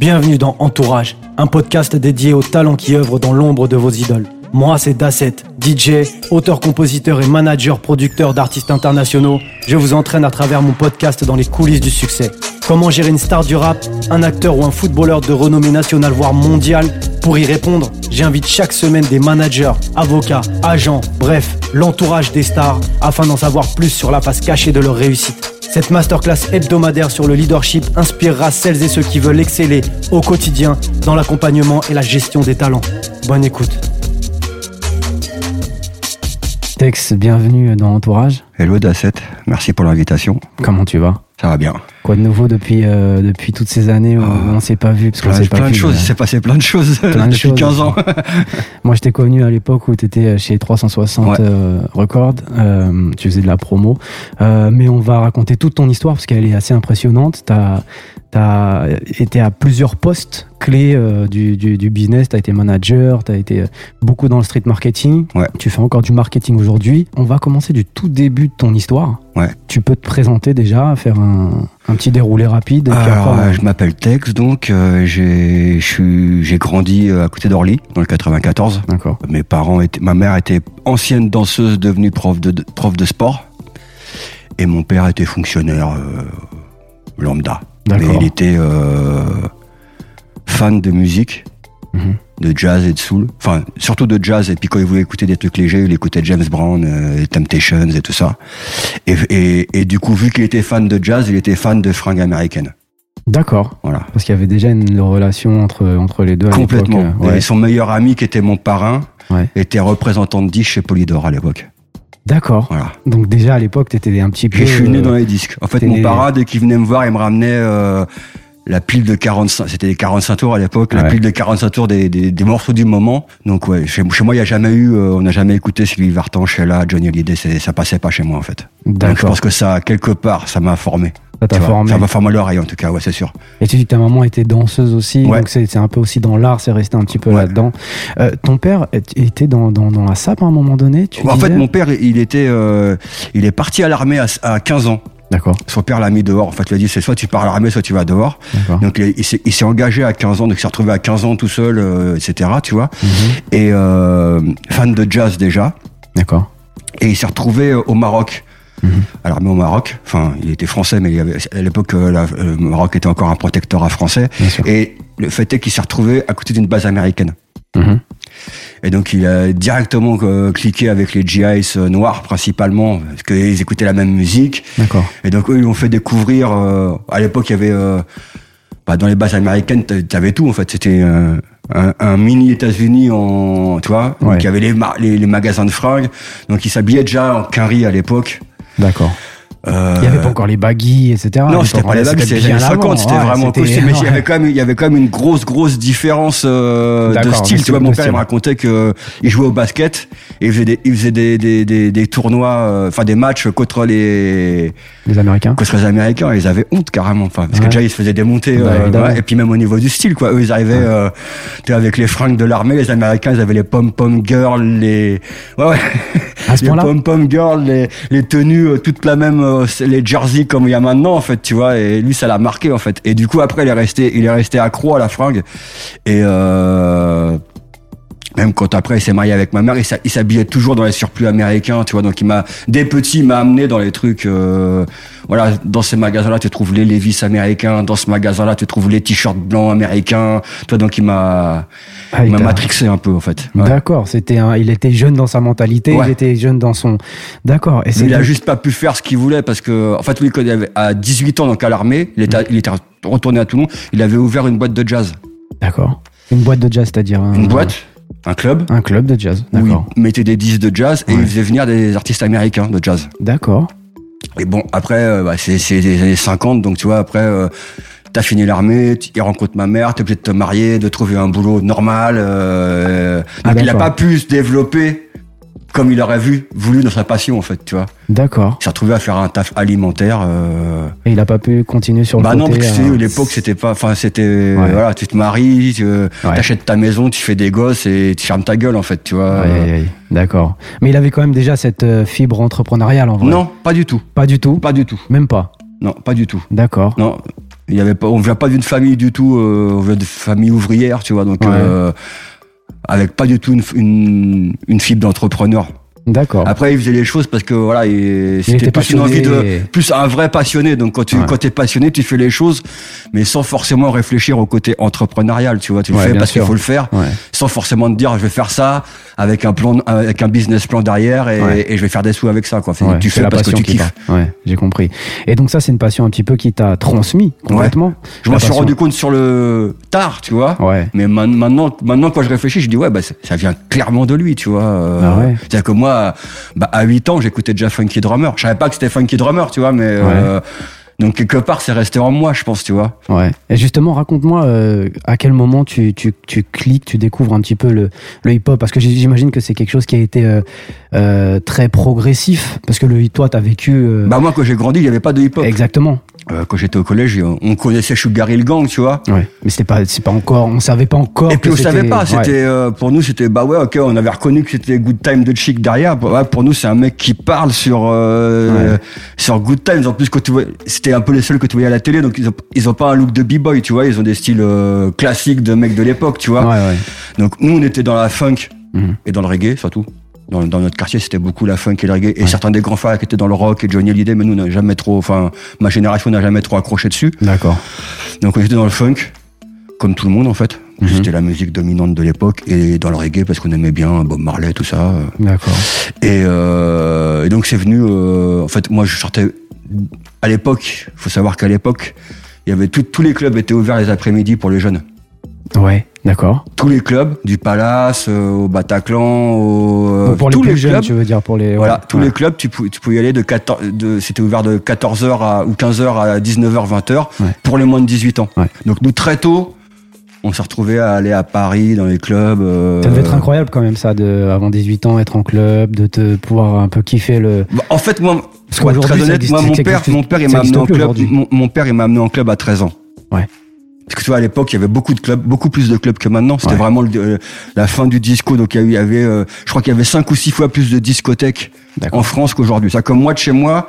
Bienvenue dans Entourage, un podcast dédié aux talents qui œuvrent dans l'ombre de vos idoles. Moi, c'est Dasset, DJ, auteur-compositeur et manager-producteur d'artistes internationaux. Je vous entraîne à travers mon podcast dans les coulisses du succès. Comment gérer une star du rap, un acteur ou un footballeur de renommée nationale voire mondiale? Pour y répondre, j'invite chaque semaine des managers, avocats, agents, bref, l'entourage des stars afin d'en savoir plus sur la face cachée de leur réussite. Cette masterclass hebdomadaire sur le leadership inspirera celles et ceux qui veulent exceller au quotidien dans l'accompagnement et la gestion des talents. Bonne écoute. Tex, bienvenue dans Entourage. Hello Dasset, merci pour l'invitation. Comment tu vas? Ça va bien. Quoi de nouveau depuis, euh, depuis toutes ces années où on ne s'est pas vu parce qu'on s'est pas plein de choses, euh, il s'est passé plein de choses plein de depuis choses. 15 ans. Moi, je t'ai connu à l'époque où tu étais chez 360 Ouais. euh, Records. euh, tu faisais de la promo. Euh, mais on va raconter toute ton histoire parce qu'elle est assez impressionnante. Tu as, été à plusieurs postes clés euh, du, du, du business. Tu as été manager, tu as été euh, beaucoup dans le street marketing. Ouais. Tu fais encore du marketing aujourd'hui. On va commencer du tout début de ton histoire. Ouais. Tu peux te présenter déjà, faire un, un petit déroulé rapide. Alors, après, euh, je m'appelle Tex, donc euh, j'ai grandi à côté d'Orly, dans le 94. D'accord. Mes parents étaient, ma mère était ancienne danseuse devenue prof de, prof de sport, et mon père était fonctionnaire lambda. Mais il était euh, fan de musique, Mhm. de jazz et de soul. Enfin, surtout de jazz. Et puis quand il voulait écouter des trucs légers, il écoutait James Brown, euh, les Temptations et tout ça. Et, et, et du coup, vu qu'il était fan de jazz, il était fan de fringues américaines. D'accord. Voilà. Parce qu'il y avait déjà une relation entre, entre les deux. à Complètement. l'époque, euh, ouais. Et son meilleur ami, qui était mon parrain, Ouais. était représentant de disques chez Polydor à l'époque. D'accord. Voilà. Donc déjà à l'époque, tu étais un petit peu. Je suis né euh, dans les disques. En fait, mon parrain, dès qu'il venait me voir, il me ramenait euh, la pile de 45, c'était les 45 tours à l'époque, la pile de 45 tours des, des, des morceaux du moment. Donc ouais, chez, chez moi, il y a jamais eu, euh, on n'a jamais écouté Sylvie Vartan, Sheila, Johnny Hallyday, ça passait pas chez moi en fait. Donc je D'accord. pense que ça, quelque part, ça m'a formé. Ça t'a formé. Ça m'a formé l'oreille en tout cas, ouais, c'est sûr. Et tu dis que ta maman était danseuse aussi, Ouais. donc c'est un peu aussi dans l'art, c'est resté un petit peu Ouais. là-dedans. Euh, ton père était dans, dans, dans la SAP à un moment donné tu en fait, mon père, il était, euh, il est parti à l'armée à, à 15 ans. D'accord, Son père l'a mis dehors. En fait, il a dit, c'est soit tu pars à l'armée, soit tu vas dehors. Donc il, il s'est- engagé à 15 ans, donc il s'est retrouvé à 15 ans tout seul, euh, etc. Tu vois. Mhm. Et euh, fan de jazz déjà. D'accord. Et il s'est retrouvé au Maroc. Mhm. À l'armée au Maroc. Enfin, il était français, mais il y avait, à l'époque, euh, la- le Maroc était encore un protectorat français. Et le fait est qu'il s'est retrouvé à côté d'une base américaine. Mhm. Et donc il a directement euh, cliqué avec les GIs euh, noirs principalement, parce qu'ils écoutaient la même musique. D'accord. Et donc eux, ils l'ont fait découvrir. euh, à l'époque, il y avait euh, bah, dans les bases américaines, t'a- t'avais tout en fait. C'était euh, un, un mini États-Unis en, tu vois. Ouais. Donc il y avait les, ma- les, les magasins de fringues. Donc ils s'habillaient déjà en quinri à l'époque. D'accord. Euh, Il n'y avait pas encore les baggy, etc. non, c'était pas les vagues, c'était les années avant. 50, c'était Ouais, vraiment costume. Mais il y avait quand même, il y avait quand même une grosse, grosse différence euh, de style. Tu vois, mon père, il me racontait que il jouait au basket et il faisait des, il faisait des, des, des, des tournois, euh, enfin des matchs contre les, Les Américains contre les Américains. Ils avaient honte carrément, enfin, parce Ouais. que déjà ils se faisaient démonter. Bah, euh, ouais, et puis même au niveau du style, quoi. Eux, ils arrivaient, euh, sais, avec les fringues de l'armée. Les Américains, ils avaient les pom pom girls, les, ouais, ouais. À ce les pom pom girls, les, les tenues euh, toutes la même, euh, les jerseys comme il y a maintenant en fait, tu vois. Et lui, ça l'a marqué en fait. Et du coup, après, il est resté, il est resté accro à la fringue. Et euh, même quand après il s'est marié avec ma mère, il s'habillait toujours dans les surplus américains, tu vois. Donc il m'a, dès petit, il m'a amené dans les trucs. euh, voilà, dans ces magasins-là, tu trouves les Levi's américains. Dans ce magasin-là, tu trouves les t-shirts blancs américains. Toi, donc il m'a, Ah, il m'a matrixé un peu en fait. Ouais. D'accord, c'était un, il était jeune dans sa mentalité, Ouais. il était jeune dans son. D'accord. Et Mais c'est il a juste pas pu faire ce qu'il voulait parce que, en fait, lui, quand il avait à 18 ans, donc à l'armée, il était, il était retourné à Toulon, il avait ouvert une boîte de jazz. D'accord. Une boîte de jazz, c'est-à-dire un, Une boîte, un club, un club de jazz. où D'accord. il mettait des disques de jazz et Ouais. il faisait venir des artistes américains de jazz. D'accord. Et bon, après, euh, bah, c'est, c'est des années 50, donc tu vois, après, euh, t'as fini l'armée, tu- il rencontre ma mère, t'es obligé de te marier, de trouver un boulot normal. Euh, Ah, donc il a d'accord. pas pu se développer comme il aurait vu, voulu dans sa passion, en fait, tu vois. D'accord. Il s'est retrouvé à faire un taf alimentaire. Euh, Et il a pas pu continuer sur le Bah côté. non, parce que euh, à l'époque, c'était pas, enfin, c'était, Ouais. voilà, tu te maries, tu euh, Ouais. t'achètes ta maison, tu fais des gosses et tu fermes ta gueule, en fait, tu vois. Aïe. D'accord. Mais il avait quand même déjà cette euh, fibre entrepreneuriale en vrai. Non, pas du tout. Pas du tout. Pas du tout. Même pas. Non, pas du tout. D'accord. Non. Il y avait pas, on vient pas d'une famille du tout, euh, on vient de famille ouvrière, tu vois, donc Ouais. Avec pas du tout une, une, une fibre d'entrepreneur. D'accord. Après, il faisait les choses parce que voilà, il- c'était était plus une envie de, plus un vrai passionné. Donc quand tu Ouais. quand t'es passionné, tu fais les choses, mais sans forcément réfléchir au côté entrepreneurial. Tu vois, tu le fais parce qu'il faut le faire, Ouais. sans forcément te dire je vais faire ça avec un plan, avec un business plan derrière et, je vais faire des sous avec ça. Quoi. Enfin, tu fais la parce que passion tu qui kiffes. Ouais, j'ai compris. Et donc ça, c'est une passion un petit peu qui t'a transmis complètement. Je m'en suis rendu compte sur le tard, tu vois. Ouais. Mais maintenant, maintenant, quand je réfléchis, je dis ouais, bah, ça- vient clairement de lui, tu vois. Euh, Ah ouais. C'est-à-dire que moi, bah, à 8 ans, j'écoutais déjà Funky Drummer. Je savais pas que c'était Funky Drummer, tu vois, mais euh, donc quelque part, c'est resté en moi, je pense, tu vois. Ouais. Et justement, raconte-moi euh, à quel moment tu, tu, tu cliques, tu découvres un petit peu le, le hip-hop, parce que j'imagine que c'est quelque chose qui a été euh, euh, très progressif, parce que le toi, t'as vécu euh, Bah moi, quand j'ai grandi, il y avait pas de hip-hop. exactement. Euh, quand j'étais au collège, on connaissait Sugar Hill Gang, tu vois. Ouais. Mais c'était pas, c'est pas encore, on savait pas encore. Et puis que on savait pas, c'était pour nous c'était bah ouais ok on avait reconnu que c'était Good Time de Chic derrière. Ouais, pour nous c'est un mec qui parle sur Ouais. sur Good Times. En plus quand tu vois, c'était un peu les seuls que tu voyais à la télé donc ils ont, ils ont pas un look de b-boy tu vois ils ont des styles classiques de mecs de l'époque tu vois. Ouais, ouais. Donc nous on était dans la funk Mhm. et dans le reggae surtout. Dans, dans notre quartier, c'était beaucoup la funk et le reggae. Et Ouais. certains des grands frères qui étaient dans le rock et Johnny Hallyday, mais nous, n'a jamais trop, enfin, ma génération n'a jamais trop accroché dessus. D'accord. Donc on était dans le funk, comme tout le monde en fait. Mhm. C'était la musique dominante de l'époque et dans le reggae parce qu'on aimait bien Bob Marley, tout ça. D'accord. Et, euh, et donc c'est venu. euh, en fait, moi je sortais à l'époque. Il faut savoir qu'à l'époque, il y avait tout- tous les clubs étaient ouverts les après-midi pour les jeunes. Ouais. D'accord. Tous les clubs, du Palace euh, au Bataclan, au euh, pour les tous les jeunes, clubs. tu veux dire pour les. Voilà, ouais. tous Ouais. les clubs, tu pouvais, tu pouvais y aller de 14, de, c'était ouvert de 14h à, ou 15h à 19h, 20h Ouais. pour les moins de 18 ans. Donc nous, très tôt, on s'est retrouvés à aller à Paris, dans les clubs. euh, Ça devait être incroyable quand même ça, de avant 18 ans être en club, de te pouvoir un peu kiffer le. Bah, en fait, moi, Parce très honnête, moi, mon père, mon père, il m'a amené en club. mon père, il m'a amené en club à 13 ans. Ouais. Parce que tu vois, à l'époque, il y avait beaucoup de clubs, beaucoup plus de clubs que maintenant. C'était Ouais. vraiment le- euh, la fin du disco. Donc, il y avait, euh, je crois qu'il y avait 5 ou 6 fois plus de discothèques en France qu'aujourd'hui. Ça, comme moi, de chez moi,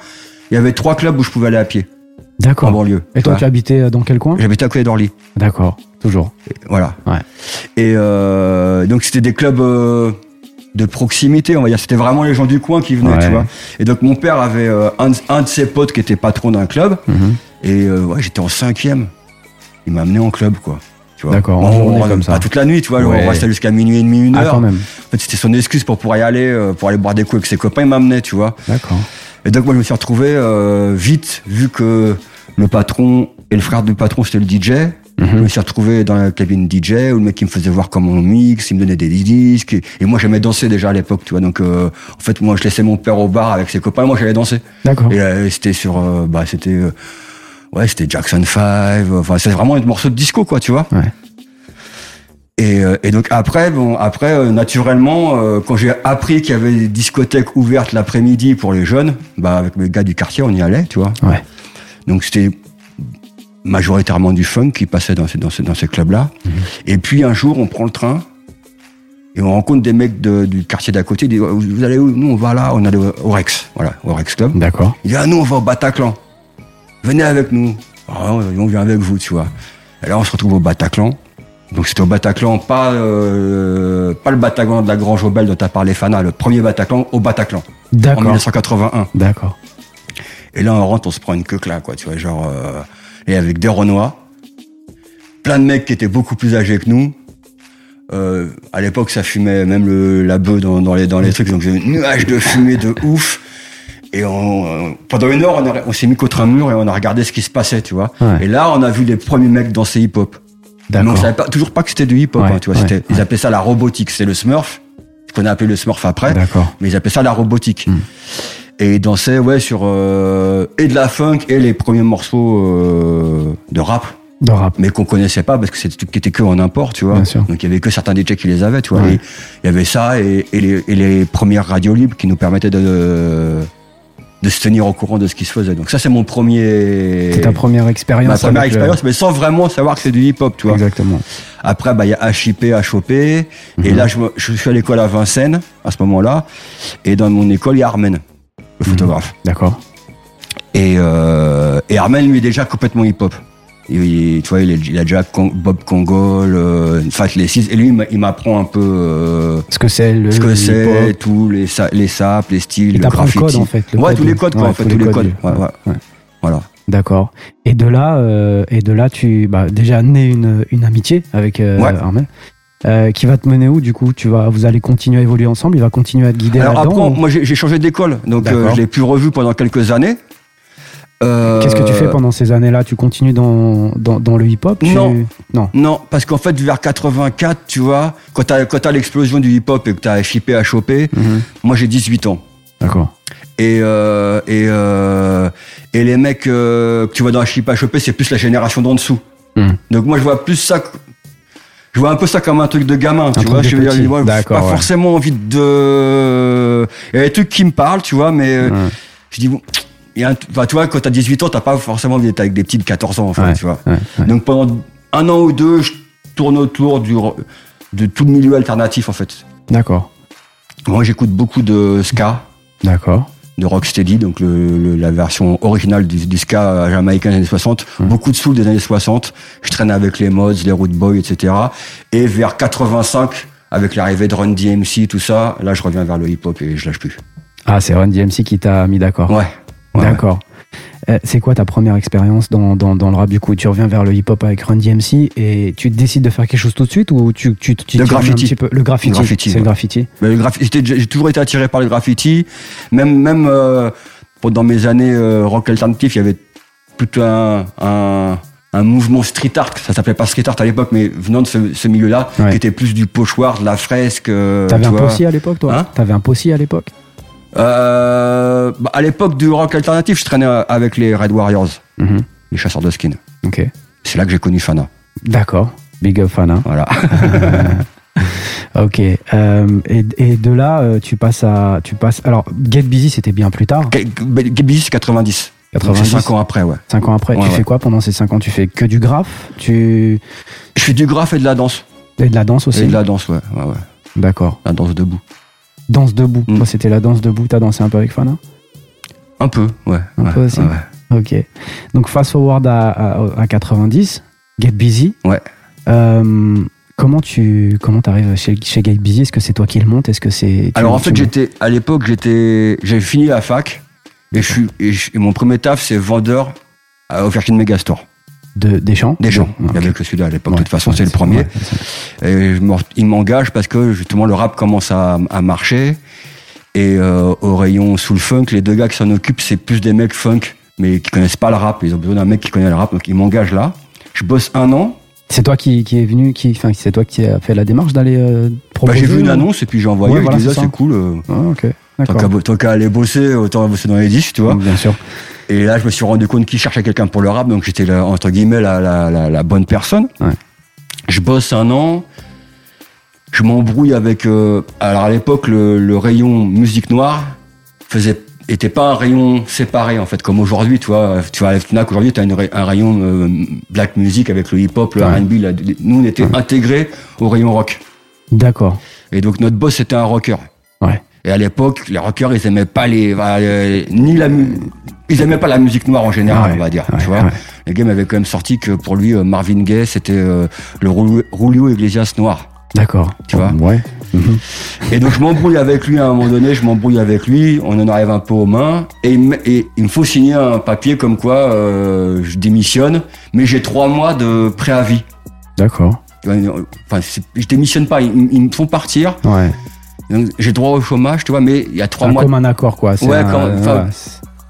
il y avait trois clubs où je pouvais aller à pied, en D'accord. banlieue. Et toi, Voilà. tu habitais euh, dans quel coin? J'habitais à côté d'Orly. D'accord. Toujours. Voilà. Ouais. Et euh, donc c'était des clubs de proximité, on va dire. C'était vraiment les gens du coin qui venaient, Ouais. tu vois. Et donc mon père avait un, de- un de ses potes qui était patron d'un club. Mhm. Et ouais, j'étais en cinquième. Il m'a amené en club, quoi. Tu vois. D'accord, en journée on- comme ça. Pas toute la nuit, tu vois. Ouais. On restait jusqu'à minuit et demi, une Ah, heure. quand même. En fait, c'était son excuse pour pouvoir y aller, euh, pour aller boire des coups avec ses copains. Il m'amenait, tu vois. D'accord. Et donc moi je me suis retrouvé euh, vite, vu que le patron et le frère du patron c'était le DJ. Je Mhm. me suis retrouvé dans la cabine DJ où le mec qui me faisait voir comment on mixe, il me donnait des disques. Et, et moi j'aimais danser déjà à l'époque, tu vois. Donc euh, en fait moi je laissais mon père au bar avec ses copains et moi j'allais danser. D'accord. Et euh, c'était sur, euh, bah c'était, euh, ouais c'était Jackson 5. Enfin c'est vraiment un morceau de disco quoi, tu vois. Ouais. Et, euh, et donc après, bon, après euh, naturellement, euh, quand j'ai appris qu'il y avait des discothèques ouvertes l'après-midi pour les jeunes, bah avec mes gars du quartier, on y allait, tu vois. Ouais. Donc c'était majoritairement du funk qui passait dans ces, dans ces, dans ces clubs-là. Mhm. Et puis un jour, on prend le train et on rencontre des mecs de- du quartier d'à côté. Ils disent vous allez où? Nous, on va là, on allait au au Rex, voilà, au Rex Club. D'accord. Il dit ah nous, on va au Bataclan. Venez avec nous. Ah, on vient avec vous, tu vois. Et là, on se retrouve au Bataclan. Donc c'était au Bataclan, pas euh, pas le Bataclan de la Grange Aubel dont t'as parlé Fana, le premier Bataclan au Bataclan en D'accord. 1981. D'accord. Et là, on rentre, on se prend une queue là, quoi, tu vois, genre, euh, et avec des Renois, plein de mecs qui étaient beaucoup plus âgés que nous. Euh, à l'époque, ça fumait même le, la bœuf dans, dans les, dans les trucs, donc j'ai un nuage de fumée de ouf. Et on, euh, pendant une heure, on, a- on s'est mis contre un mur et on a regardé ce qui se passait, tu vois. Ouais. Et là, on a vu les premiers mecs danser hip-hop. Mais on savait pas, toujours pas que c'était du hip-hop, Ouais, hein, tu vois. ouais, Ils appelaient ça la robotique, c'est le Smurf, ce qu'on a appelé le Smurf après mais ils appelaient ça la robotique. Hmm. Et ils dansaient ouais sur euh, et de la funk et les premiers morceaux euh, de rap, De rap. mais qu'on connaissait pas parce que c'était qui était que en import, tu vois. Bien sûr. Donc il y avait que certains DJ qui les avaient, tu vois. Ouais. Il y avait ça et, et les, et les premières radios libres qui nous permettaient de de se tenir au courant de ce qui se faisait. Donc ça c'est mon premier C'est ta première ma expérience. première avec le- expérience, mais sans vraiment savoir que c'est du hip-hop, tu vois. Exactement. Après, bah, il y a HIP, HOP. Et Mhm. là, je, me- je suis à l'école à Vincennes, à ce moment-là. Et dans mon école, il y a Armen, le photographe. D'accord. Et, euh, et Armen, lui, est déjà complètement hip-hop. Il, tu vois, il, est- il a déjà Con- Bob Congol, euh, Fat Les Six, et lui, il m'a- il m'apprend un peu euh, Ce que c'est le ce que c'est, tout, les, sa- les sapes, les styles, le t'apprend le graffiti. code, en fait, le ouais, code tous les codes, quoi, ouais, en fait, tous les codes. Ouais, ouais. ouais. Voilà. D'accord. Et de là, euh, et de là, tu, bah, déjà né une, une amitié avec euh. Armel, euh, qui va te mener où du coup? Tu vas, vous allez continuer à évoluer ensemble? Il va continuer à te guider Alors après, ou- moi, j'ai changé d'école, donc euh, je l'ai plus revu pendant quelques années. Euh, Qu'est-ce que tu fais pendant ces années-là? Tu continues dans, dans, dans le hip-hop? Tu- Non. Non. Non, parce qu'en fait, vers 84, tu vois, quand t'as quand t'as l'explosion du hip-hop et que t'as chippé à choper, Mhm. moi j'ai 18 ans. D'accord. Et, euh, et, euh, et les mecs euh, que tu vois dans chip à choper, c'est plus la génération d'en dessous. Mhm. Donc moi je vois plus ça, je vois un peu ça comme un truc de gamin, tu vois. Je veux dire, moi, pas ouais. forcément envie de. Il y a des trucs qui me parlent, tu vois, mais Ouais. je dis bon. A un- enfin, tu vois, quand t'as 18 ans, t'as pas forcément envie d'être avec des petits de 14 ans, en fait, Ouais, tu vois. ouais, ouais. Donc pendant un an ou deux, je tourne autour du, de tout le milieu alternatif, en fait. D'accord. Moi, j'écoute beaucoup de ska, D'accord. de rocksteady, donc le, le- la version originale du, du ska jamaïcain des années 60. Hum. Beaucoup de soul des années 60. Je traîne avec les mods, les root boys, etc. Et vers 85, avec l'arrivée de Run DMC, tout ça, là, je reviens vers le hip-hop et je lâche plus. Ah, c'est Run DMC qui t'a mis d'accord. Ouais. Ouais, D'accord. Euh, c'est quoi ta première expérience dans, dans, dans le rap du coup? Tu reviens vers le hip-hop avec Run DMC et tu décides de faire quelque chose tout de suite ou tu tu, tu Le remets un graffiti. petit peu? Le graffiti, Le graffiti, c'est ouais. le graffiti. J'ai toujours été attiré par le graffiti. Même, même euh, pendant mes années euh, rock alternatif, il y avait tout un, un, un mouvement street art. Ça s'appelait pas street art à l'époque, mais venant de ce, ce milieu-là, Ouais. qui était plus du pochoir, de la fresque. euh, T'avais un possi à l'époque toi? Hein? T'avais un possi à l'époque? Euh, bah, à l'époque du rock alternatif, je traînais avec les Red Warriors, Mhm. les chasseurs de skin. Ok. C'est là que j'ai connu Fana. D'accord. Big up fan. hein. Voilà. Ok. Euh, et, et de là, euh, tu passes à, tu passes. Alors, Get Busy, c'était bien plus tard. Gaby, c'est 90. Donc, 90. C'est 5 ans après, ouais. Cinq ans après, Ouais, tu ouais. fais quoi pendant ces cinq ans? Tu fais que du graphe? Tu Je fais du graphe et de la danse. et de la danse Et aussi? de la danse, ouais. ouais, ouais. D'accord. La danse debout. Danse debout. Mm. Toi, c'était la danse debout. T'as dansé un peu avec Fana? Un peu, ouais. Un ouais, peu aussi? ouais. Ok. Donc, fast forward à, à, à 90, Get Busy. Ouais. Euh, comment tu comment arrives chez, chez Get Busy? Est-ce que c'est toi qui le montes? Est-ce que c'est. Alors en fait, j'étais à l'époque, j'étais, j'avais fini la fac et je suis et, je- et mon premier taf, c'est vendeur à- au Virgin Megastore. De, des champs Des champs. Ah, Il y avait ok. que celui-là à l'époque. Ouais, de toute façon, ouais, c'est le premier. ouais, Et il m'engage parce que justement le rap commence à, à marcher. Et euh, au rayon sous le funk, les deux gars qui s'en occupent, c'est plus des mecs funk, mais qui connaissent pas le rap. Ils ont besoin d'un mec qui connaît le rap, donc ils m'engagent là. Je bosse un an. C'est toi qui, qui est venu, qui, enfin, c'est toi qui a fait la démarche d'aller euh, Bah, proposer j'ai vu une ou- annonce et puis j'ai envoyé. Voilà, c'est ah, cool. euh, Ah, ok. Tant qu'à qu'à aller bosser, autant bosser dans les disques, tu vois. Bien sûr. Et là, je me suis rendu compte qu'il cherchait quelqu'un pour le rap, donc j'étais entre guillemets la, la, la, la bonne personne. Ouais. Je bosse un an. Je m'embrouille avec. euh, alors à l'époque, le, le rayon musique noire faisait était pas un rayon séparé en fait, comme aujourd'hui, tu vois. Tu vois, à Fnac aujourd'hui, tu as un rayon euh, black music avec le hip-hop, le Ouais. R&B. Nous, on était intégrés au rayon rock. D'accord. Et donc notre boss était un rocker. Et à l'époque, les rockers, ils aimaient pas les, bah, euh, ni la, ils aimaient pas la musique noire en général, Ouais, on va dire. ouais, tu vois. ouais. Les gars m'avaient quand même sorti que pour lui, euh, Marvin Gaye, c'était euh, le Rulio- Iglesias noir. D'accord. Tu vois Ouais. Et donc je m'embrouille avec lui à un moment donné, je m'embrouille avec lui, on en arrive un peu aux mains, et il me, et il me faut signer un papier comme quoi euh, je démissionne, mais j'ai trois mois de préavis. D'accord. Enfin, je démissionne pas, ils, ils me font partir, Ouais. Donc j'ai droit au chômage, tu vois, mais il y a trois Un mois comme un accord, quoi. Ouais, un-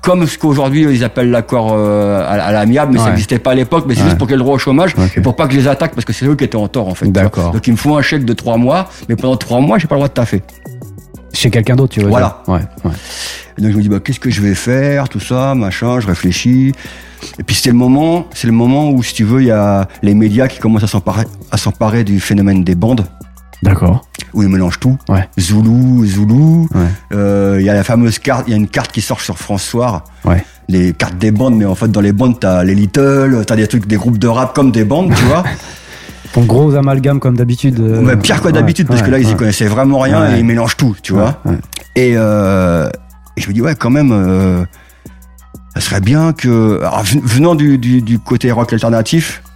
comme ce qu'aujourd'hui ils appellent l'accord euh, à, à l'amiable, mais ça n'existait pas à l'époque, mais c'est juste pour qu'il y ait le droit au chômage et pour pas que je les attaque parce que c'est eux qui étaient en tort en fait. vois. D'accord. Donc il me faut un chèque de trois mois, mais pendant trois mois j'ai pas le droit de taffer. Chez quelqu'un d'autre, tu veux Voilà. dire Ouais. donc je me dis bah qu'est-ce que je vais faire, tout ça, machin, je réfléchis. Et puis c'est le moment, c'est le moment où si tu veux il y a les médias qui commencent à s'emparer, à s'emparer du phénomène des bandes D'accord. Où ils mélangent tout. Ouais. Zoulou, Zoulou. Ouais. Euh, Il y a la fameuse carte, il y a une carte qui sort sur. Ouais. Les cartes des bandes, mais en fait dans les bandes t'as les Little, t'as des trucs, des groupes de rap comme des bandes, tu vois. Ton gros amalgame comme d'habitude. euh, Mais pire que ouais, d'habitude parce que là ils y connaissaient vraiment rien et ils mélangent tout, tu vois. Et, euh, et je me dis ouais quand même, euh, ça serait bien que, alors, venant du, du, du côté rock alternatif, euh,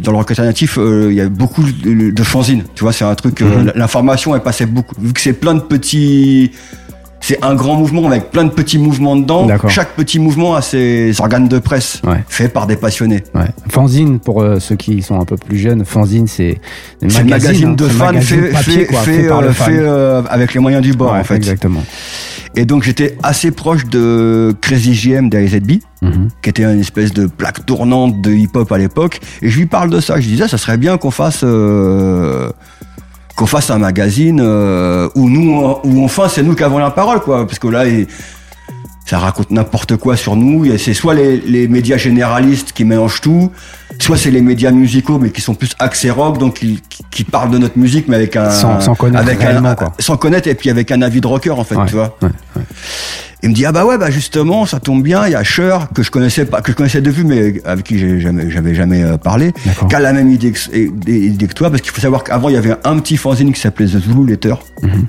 dans le rock alternatif, euh, il y a beaucoup de, de fanzines. Tu vois, c'est un truc. euh, Mhm. L'information, elle passait beaucoup. Vu que c'est plein de petits. C'est un grand mouvement avec plein de petits mouvements dedans. Chaque petit mouvement a ses organes de presse, Ouais. fait par des passionnés. Ouais. Fanzine, pour euh, ceux qui sont un peu plus jeunes, fanzine, c'est un C'est le magazine hein, de fans magazine fait, papier, fait, quoi, fait, fait par le fan. fait, euh, avec les moyens du bord, Ouais, en fait. Exactement. Et donc j'étais assez proche de Crazy JM d'AZB, Mhm. qui était une espèce de plaque tournante de hip-hop à l'époque. Et je lui parle de ça. Je disais, ça serait bien qu'on fasse euh, qu'on fasse un magazine euh, où nous, où enfin c'est nous qui avons la parole, quoi. Parce que là, ça raconte n'importe quoi sur nous. C'est soit les, les médias généralistes qui mélangent tout, soit c'est les médias musicaux mais qui sont plus axés rock, donc qui, parlent de notre musique mais avec un Sans- sans connaître avec un, quoi. sans connaître et puis avec un avis de rocker en fait, Ouais, tu vois. ouais, Il me dit ah bah ouais bah justement ça tombe bien il y a Cher que je connaissais pas que je connaissais de vue mais avec qui j'ai jamais j'avais jamais euh, parlé qui a la même idée que, et- idée que toi parce qu'il faut savoir qu'avant il y avait un petit fanzine qui s'appelait The Zulu Letter Mhm.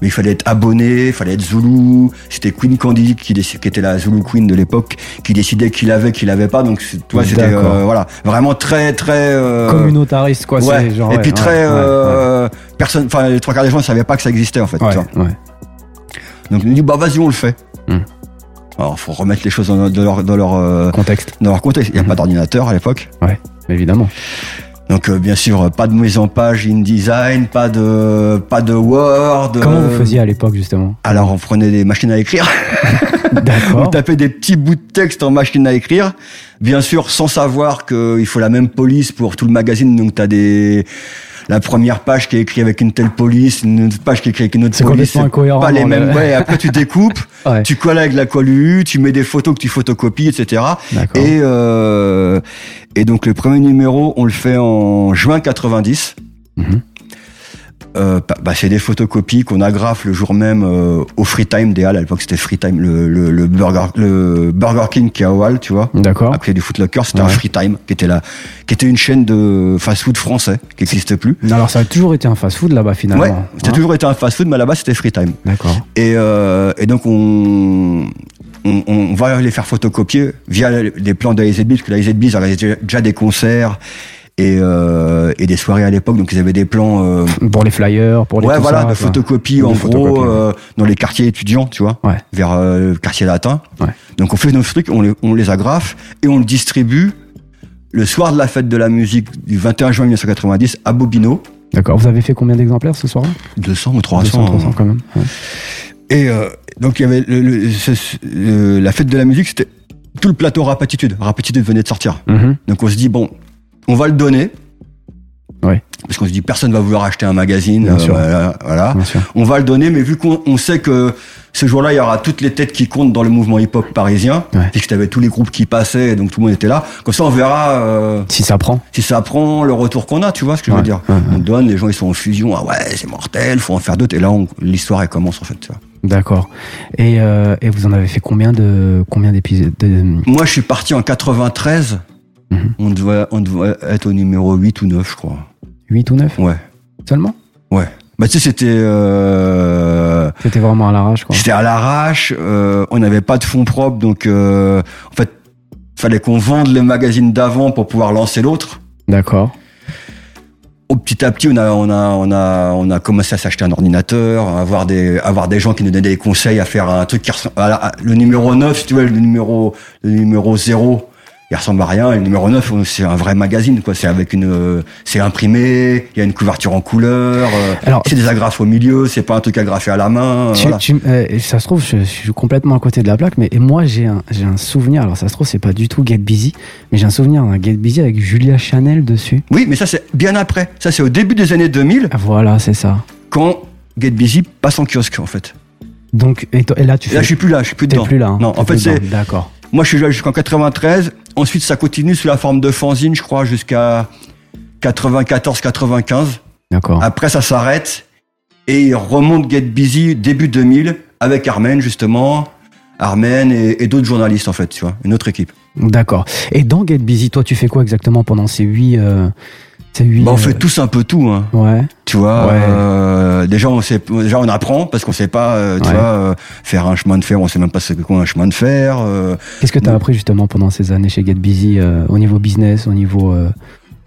Mais il fallait être abonné il fallait être Zulu c'était Queen Candy qui, était la Zulu Queen de l'époque qui décidait qui l'avait qui l'avait pas donc toi c'était euh, voilà vraiment très très euh, Communautariste, quoi. ouais. genre, et ouais, puis ouais, très ouais, euh, personne enfin les trois quarts des gens ne savaient pas que ça existait en fait ouais, ouais, ouais. donc il nous dit bah vas-y on le fait Hmm. alors faut remettre les choses dans, dans leur dans leur Contexte, dans leur contexte. Il n'y a pas d'ordinateur à l'époque. évidemment. Donc euh, bien sûr, euh, pas de mise en page InDesign, pas de pas de Word. Comment euh, vous faisiez à l'époque, justement? Alors on prenait des machines à écrire, on D'accord. tapait des petits bouts de texte en machine à écrire. Bien sûr, sans savoir qu'il faut la même police pour tout le magazine. Donc t'as des la première page qui est écrite avec une telle police, une autre page qui est écrite avec une autre C'est police. incohérent. Pas les le- mêmes. Ouais, après tu découpes, Ouais. tu colles avec la colle tu mets des photos que tu photocopies, etc. Et, euh, et donc le premier numéro, on le fait en juin 90. Mhm. Euh, bah, c'est des photocopies qu'on agrafe le jour même euh, au Free Time des Halles. À l'époque, c'était Free Time, le, le, le Burger, le Burger King qui est à Hall, tu vois. D'accord. Après du Footlocker, c'était un. Free Time qui était là, qui était une chaîne de fast-food français qui n'existe plus. Alors, ça a toujours été un fast-food là-bas, finalement. Ouais, c'était Hein toujours été un fast-food, mais là-bas c'était Free Time. D'accord. Et, euh, et donc on, on, on va les faire photocopier via les plans d'AZB, parce que l'AZB, ils déjà des concerts et, euh, et des soirées à l'époque, donc ils avaient des plans, euh, Pour les flyers, pour les ouais, voilà, de photocopie en gros euh, dans les quartiers étudiants, tu vois, Ouais. vers euh, le quartier latin. Ouais. Donc on fait nos trucs, on les, on les agrafe et on le distribue le soir de la fête de la musique du 21 juin 1990 à Bobino. D'accord. Vous avez fait combien d'exemplaires ce soir-là? 200 ou 300. 200, 300 quand même. Ouais. Et euh, donc il y avait le- le- ce- euh, la fête de la musique, c'était tout le plateau Rapatitude. Rapatitude venait de sortir. Mhm. Donc on se dit bon, on va le donner. Ouais. Parce qu'on se dit personne va vouloir acheter un magazine. Bien euh, sûr. voilà, voilà. Bien sûr. On va le donner, mais vu qu'on on sait que ce jour-là, il y aura toutes les têtes qui comptent dans le mouvement hip-hop parisien, Ouais. puisque tu avais tous les groupes qui passaient, et donc tout le monde était là. Comme ça, on verra euh, Si ça prend. si ça prend le retour qu'on a, tu vois ce que je veux dire. On donne, les gens ils sont en fusion, ah ouais, c'est mortel, faut en faire d'autres, et là, l'histoire elle commence en fait. Tu vois. D'accord. Et, euh, et vous en avez fait combien de combien d'épisodes de- Moi, je suis parti en 93. Mhm. On, devait, on devait être au numéro 8 ou 9, je crois. 8 ou 9 Ouais, seulement ouais. Bah, tu sais, c'était. Euh, C'était vraiment à l'arrache, quoi. c'était à l'arrache. euh, on n'avait pas de fonds propres, donc euh, en fait, fallait qu'on vende les magazines d'avant pour pouvoir lancer l'autre. D'accord. Au petit à petit, on a, on a, on a, on a commencé à s'acheter un ordinateur, à avoir des, avoir des gens qui nous donnaient des conseils, à faire un truc qui ressemble à la- à- le numéro 9, si tu veux, le numéro, le numéro 0, il ressemble à rien. Et le numéro 9, c'est un vrai magazine, quoi. C'est avec une, euh, c'est imprimé, il y a une couverture en couleur, euh, Alors, c'est des agrafes au milieu, c'est pas un truc agrafé à la main. Tu, voilà. tu- euh, ça se trouve, je, je suis complètement à côté de la plaque, mais et moi j'ai un, j'ai un souvenir. Alors ça se trouve, c'est pas du tout Get Busy, mais j'ai un souvenir d'un Get Busy avec Julia Chanel dessus. Oui, mais ça, c'est bien après. Ça, c'est au début des années 2000, Ah, Voilà, c'est ça. quand Get Busy passe en kiosque, en fait. Donc, et, toi- et là, tu Et là, fais. je suis plus là, je suis plus dedans. plus là. hein. Non, en fait, c'est. D'accord. Moi, je suis là jusqu'en 93. Ensuite, ça continue sous la forme de fanzine, je crois, jusqu'à 94-95. D'accord. Après, ça s'arrête. Et il remonte Get Busy début 2000 avec Armen, justement. Armen et, et d'autres journalistes, en fait, tu vois. Une autre équipe. D'accord. Et dans Get Busy, toi, tu fais quoi exactement pendant ces huit, euh, lui. Bah, on euh, fait tous un peu tout, hein. Ouais. Tu vois, Ouais. euh, déjà on sait, déjà on apprend parce qu'on sait pas, euh, tu Ouais. vois, faire un chemin de fer, on sait même pas ce que quoi un chemin de fer. Qu'est-ce que tu as appris justement pendant ces années chez Get Busy au niveau business, au niveau.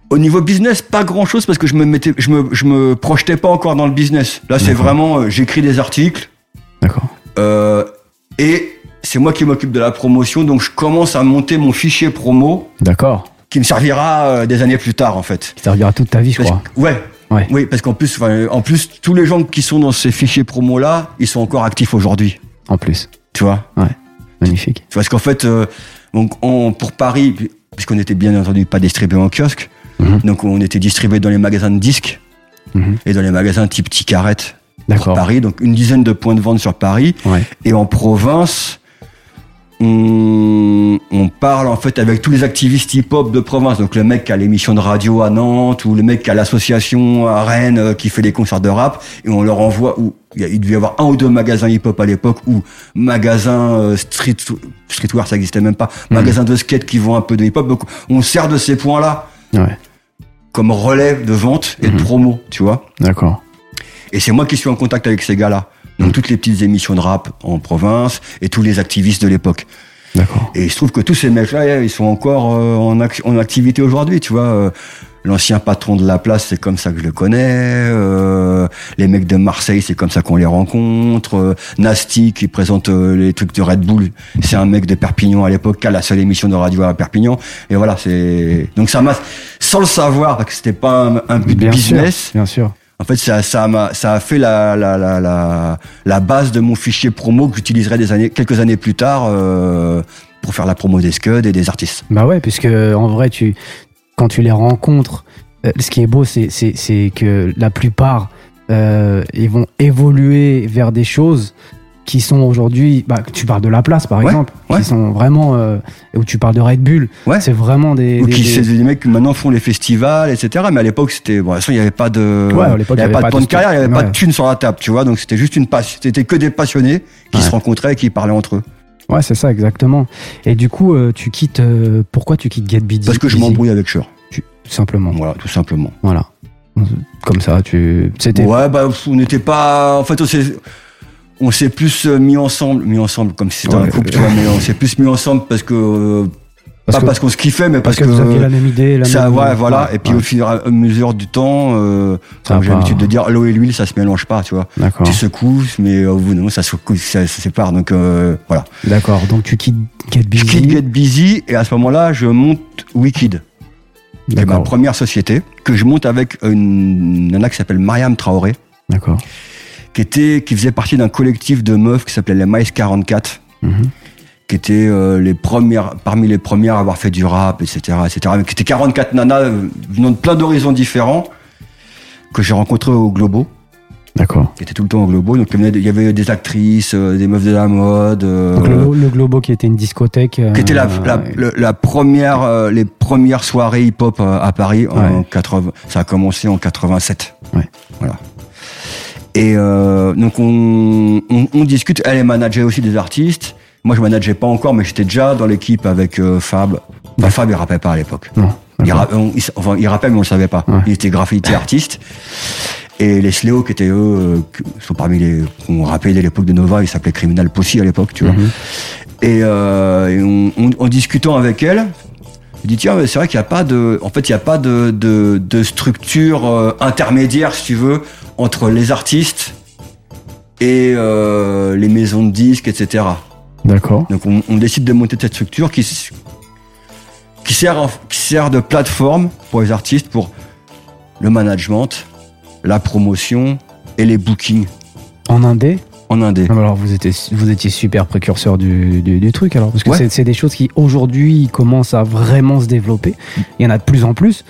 Au niveau business, pas grand chose parce que je me mettais, je me, je me projetais pas encore dans le business. Là, c'est vraiment, j'écris des articles D'accord. et c'est moi qui m'occupe de la promotion, donc je commence à monter mon fichier promo D'accord. Qui me servira euh, des années plus tard en fait. Qui servira toute ta vie, je Parce crois. que- ouais. Ouais. Oui, parce qu'en plus, enfin, en plus, tous les gens qui sont dans ces fichiers promo là, ils sont encore actifs aujourd'hui. En plus. Tu vois. Magnifique. Parce qu'en fait, euh, donc on, pour Paris, puisqu'on était bien entendu pas distribué en kiosque, Mhm. donc on était distribué dans les magasins de disques Mhm. et dans les magasins type Ticarette D'accord. Paris, donc une dizaine de points de vente sur Paris. Ouais. Et en province, on, on parle en fait avec tous les activistes hip-hop de province. Donc le mec qui a l'émission de radio à Nantes ou le mec qui a l'association à Rennes euh, qui fait des concerts de rap et on leur envoie où il devait y avoir un ou deux magasins hip-hop à l'époque ou magasins euh, street streetwear ça existait même pas, Mhm. magasins de skate qui vont un peu de hip-hop. Donc on sert de ces points-là Ouais. comme relais de vente et de Mhm. promo, tu vois. D'accord. Et c'est moi qui suis en contact avec ces gars-là. Donc toutes les petites émissions de rap en province et tous les activistes de l'époque. D'accord. Et il se trouve que tous ces mecs-là, ils sont encore euh, en, ac- en activité aujourd'hui, tu vois. Euh, L'ancien patron de la place, c'est comme ça que je le connais. Euh, les mecs de Marseille, c'est comme ça qu'on les rencontre. Nasty, qui présente les trucs de Red Bull, c'est un mec de Perpignan à l'époque, qui a la seule émission de radio à Perpignan. Et voilà, c'est donc ça m'a, sans le savoir, parce que c'était pas un, un but Bien business. sûr. Bien sûr. En fait, ça, a fait la, base de mon fichier promo que j'utiliserai des années, quelques années plus tard euh, pour faire la promo des Scuds et des artistes. Bah ouais, puisque en vrai, tu, quand tu les rencontres, euh, ce qui est beau, c'est que la plupart, euh, ils vont évoluer vers des choses qui sont aujourd'hui, bah, tu parles de la place par Ouais, exemple, ouais. qui sont vraiment, euh, où tu parles de Red Bull, Ouais. c'est vraiment des, Ou des- qui, des- des mecs qui maintenant font les festivals, etc. Mais à l'époque, c'était, bon, de toute façon, il n'y avait pas de, Ouais, à l'époque, il y avait pas de plan de carrière, il n'y avait pas de thunes sur la table, tu vois. Donc c'était juste une passion, c'était que des passionnés qui se rencontraient et qui parlaient entre eux. Ouais, c'est ça, exactement. Et du coup, euh, tu quittes, euh, pourquoi tu quittes Get Busy? Parce que je m'embrouille avec Shure. Tu- Tout simplement. Voilà, tout simplement. Voilà. Comme ça, tu, c'était, Ouais, bah, on n'était pas, en fait, on s'est, on s'est plus euh, mis ensemble, mis ensemble, comme si c'était Ouais, un couple, tu vois, mais on s'est plus mis ensemble parce que, euh, parce pas que, parce qu'on se kiffait, mais parce parce, que vous aviez la même idée, la ça, même. ouais, voilà. Ouais, et puis ouais. au fur et à mesure du temps, euh, comme j'ai l'habitude de dire, l'eau et l'huile, ça se mélange pas, tu vois. D'accord. Tu secoues, mais au bout d'un moment, ça se ça, se sépare. Donc euh, voilà. D'accord. Donc tu quittes Get Busy. Je quitte Get Busy et à ce moment-là, je monte Wicked, qui est ma première société, que je monte avec une nana qui s'appelle Mariam Traoré, D'accord. Qui était, qui faisait partie d'un collectif de meufs qui s'appelait les Maïs 44. Mhm. qui étaient euh, les premières, parmi les premières à avoir fait du rap, etc., etc. Mais qui étaient 44 nanas euh, venant de plein d'horizons différents que j'ai rencontrés au Globo, D'accord. qui étaient tout le temps au Globo. Donc il y avait- des actrices, euh, des meufs de la mode, euh, Donc le, le Globo qui était une discothèque. euh, qui était la, la, le- la première, les premières soirées hip-hop à Paris en Ouais. 80. Ça a commencé en 87. Ouais. Voilà. Et euh, donc on, on, on discute. Elle est manageait aussi des artistes. Moi je manageais pas encore, mais j'étais déjà dans l'équipe avec euh, Fab. Bah, Fab il rappait pas à l'époque. Non. Il, on- il enfin, il rappelle mais on le savait pas. Ouais. Il était graffiti artiste. Et les Sléo qui étaient eux, euh, qui sont parmi les qu'on rappelait dès l'époque de Nova, ils s'appelaient Criminal Pussy à l'époque, tu vois. Mhm. Et, euh, et on- on- en discutant avec elle, je dis tiens, mais c'est vrai qu'il n'y a pas de, en fait, il n'y a pas de, de, de structure euh, intermédiaire, si tu veux, entre les artistes et euh, les maisons de disques, etc. D'accord. Donc on, on décide de monter cette structure qui, qui, sert, qui sert de plateforme pour les artistes pour le management, la promotion et les bookings En indé? En indé. Ah, Alors vous étiez, vous étiez super précurseur du, du, du truc alors parce que Ouais. c'est- des choses qui aujourd'hui commencent à vraiment se développer. Il y en a de plus en plus.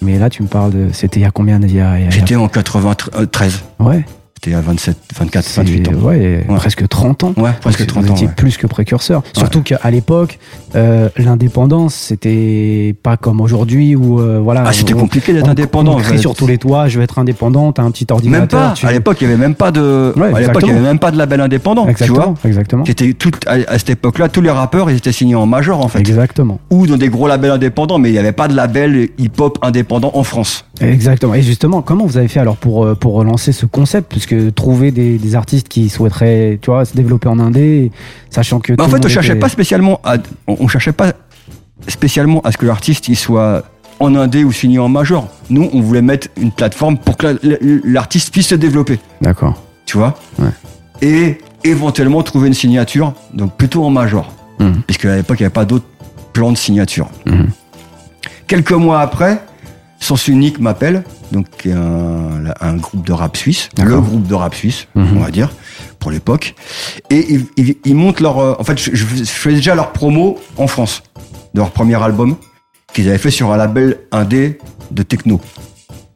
Mais là tu me parles de c'était il y a combien il y a, il y a- J'étais en 93, ouais, c'était à 27, 24, c'est- 28 ans. ouais, Ouais. presque 30 ans. Ouais, presque Donc, 30 vous ans. étiez ouais. plus que précurseur. Surtout qu'à l'époque, euh, l'indépendance, c'était pas comme aujourd'hui où euh, voilà. Ah, c'était compliqué d'être indépendant. On crie sur tous les toits, je vais être indépendant, t'as un petit ordinateur. Même pas. tu- À l'époque, il y avait même pas de. Ouais, à l'époque, il y avait même pas de label indépendant. Tu Exactement, vois. exactement. C'était tout à, à cette époque-là, tous les rappeurs, ils étaient signés en major en fait, Exactement. ou dans des gros labels indépendants, mais il n'y avait pas de label hip-hop indépendant en France. Exactement. Et justement, comment vous avez fait alors pour, euh, pour relancer ce concept? Puisque trouver des, des artistes qui souhaiteraient, tu vois, se développer en indé, sachant que. Bah, en fait, on cherchait était- pas spécialement à, on, on cherchait pas spécialement à ce que l'artiste il soit en indé ou signé en major. Nous, on voulait mettre une plateforme pour que la- l'artiste puisse se développer, D'accord. tu vois. Ouais. Et éventuellement trouver une signature, donc plutôt en major, Mhm. puisqu'à l'époque il n'y avait pas d'autres plans de signature. Mhm. Quelques mois après, Sens Unique m'appelle, donc un, un groupe de rap suisse, le groupe de rap suisse, Mhm. on va dire, pour l'époque. Et ils, ils- ils montent leur. euh, En fait, je, je faisais déjà leur promo en France, de leur premier album, qu'ils avaient fait sur un label indé de techno,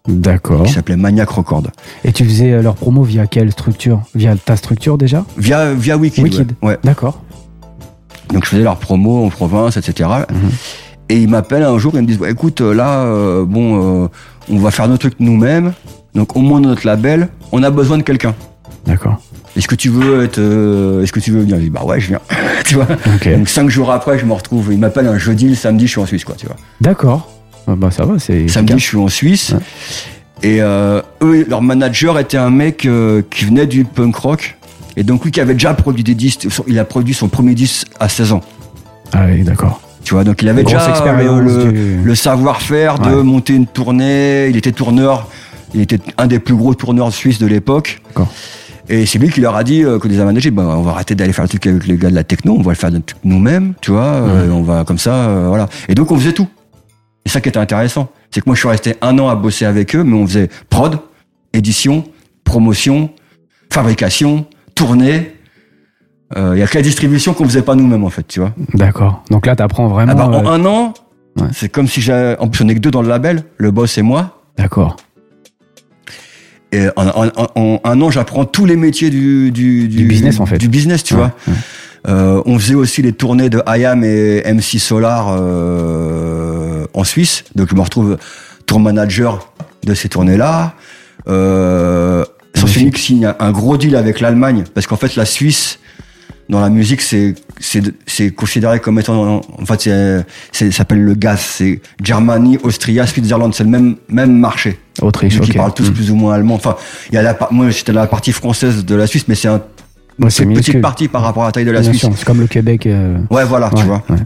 D'accord. qui s'appelait Maniac Record. Et tu faisais euh, leur promo via quelle structure? Via ta structure déjà? Via, via Wikid. Wikid. ouais. Ouais. D'accord. Donc je faisais leur promo en province, etc. Et ils m'appellent un jour et ils me disent, Bah, écoute, euh, là, euh, bon, euh, on va faire notre truc nous-mêmes, donc au moins notre label, on a besoin de quelqu'un. D'accord. Est-ce que tu veux être, euh, est-ce que tu veux venir? Je dis bah ouais, je viens. tu vois? Donc cinq jours après, je me retrouve. Ils m'appellent un jeudi, le samedi, je suis en Suisse, quoi. Tu vois. D'accord. Ah bah ça va, c'est. Samedi, je suis en Suisse. Ouais. Et eux, leur manager était un mec qui venait du punk rock. Et donc lui qui avait déjà produit des disques, il a produit son premier disque à 16 ans. Ah oui, d'accord. Tu vois, donc il avait déjà expérience le, du- le savoir-faire de Ouais. monter une tournée. Il était tourneur. Il était un des plus gros tourneurs suisses de l'époque. Et c'est lui qui leur a dit, euh, que les a managés, bah, on va arrêter d'aller faire le truc avec les gars de la techno, on va le faire nous-mêmes, tu vois, euh, on va comme ça, euh, voilà. Et donc on faisait tout. Et ça qui était intéressant, c'est que moi je suis resté un an à bosser avec eux, mais on faisait prod, édition, promotion, fabrication, tournée. Il y a que la distribution qu'on faisait pas nous-mêmes en fait, tu vois. D'accord. Donc là, t'apprends vraiment. Ah bah, en euh, un an, Ouais. c'est comme si j'avais. En plus, on est que deux dans le label, le boss et moi. D'accord. Et en, en- en- en un an, j'apprends tous les métiers du, du, Du business, en fait. Du business, tu Ouais, vois. ouais. Euh, on faisait aussi les tournées de IAM et MC Solar euh, en Suisse. Donc, je me retrouve tour manager de ces tournées-là. Euh, signe un gros deal avec l'Allemagne parce qu'en fait, la Suisse, dans la musique, c'est c'est c'est considéré comme étant en fait c'est s'appelle le gaz, c'est Germany, Austria, Switzerland, c'est le même même marché. Autriche, ok. qu'ils parlent tous Mm. plus ou moins allemand. Enfin, il y a la moi j'étais la partie française de la Suisse, mais c'est un Ouais, c'est une petite partie par rapport à la taille de la Bien Suisse. C'est comme le Québec. euh, Ouais, voilà, tu vois. ouais.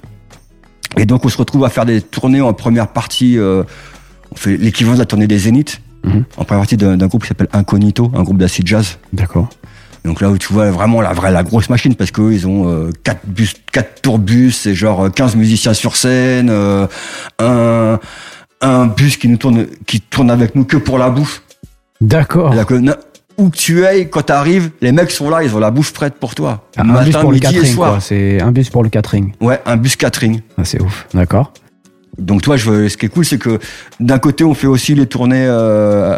Et donc on se retrouve à faire des tournées en première partie. euh, on fait l'équivalent de la tournée des Zéniths. Mhm. En première partie d'un d'un groupe qui s'appelle Incognito, un groupe d'acid jazz. D'accord. Donc là où tu vois vraiment la vraie, la grosse machine, parce qu'eux, ils ont euh, quatre bus, quatre tourbus, et genre euh, 15 musiciens sur scène, euh, un, un bus qui nous tourne, qui tourne avec nous que pour la bouffe. D'accord. Où que tu ailles, quand t'arrives, les mecs sont là, ils ont la bouffe prête pour toi. Un bus Matin, pour le midi et catering, soir. C'est un bus pour le catering. Ouais, un bus catering. Ah, c'est ouf. D'accord. Donc toi, je, veux- ce qui est cool, c'est que d'un côté, on fait aussi les tournées euh,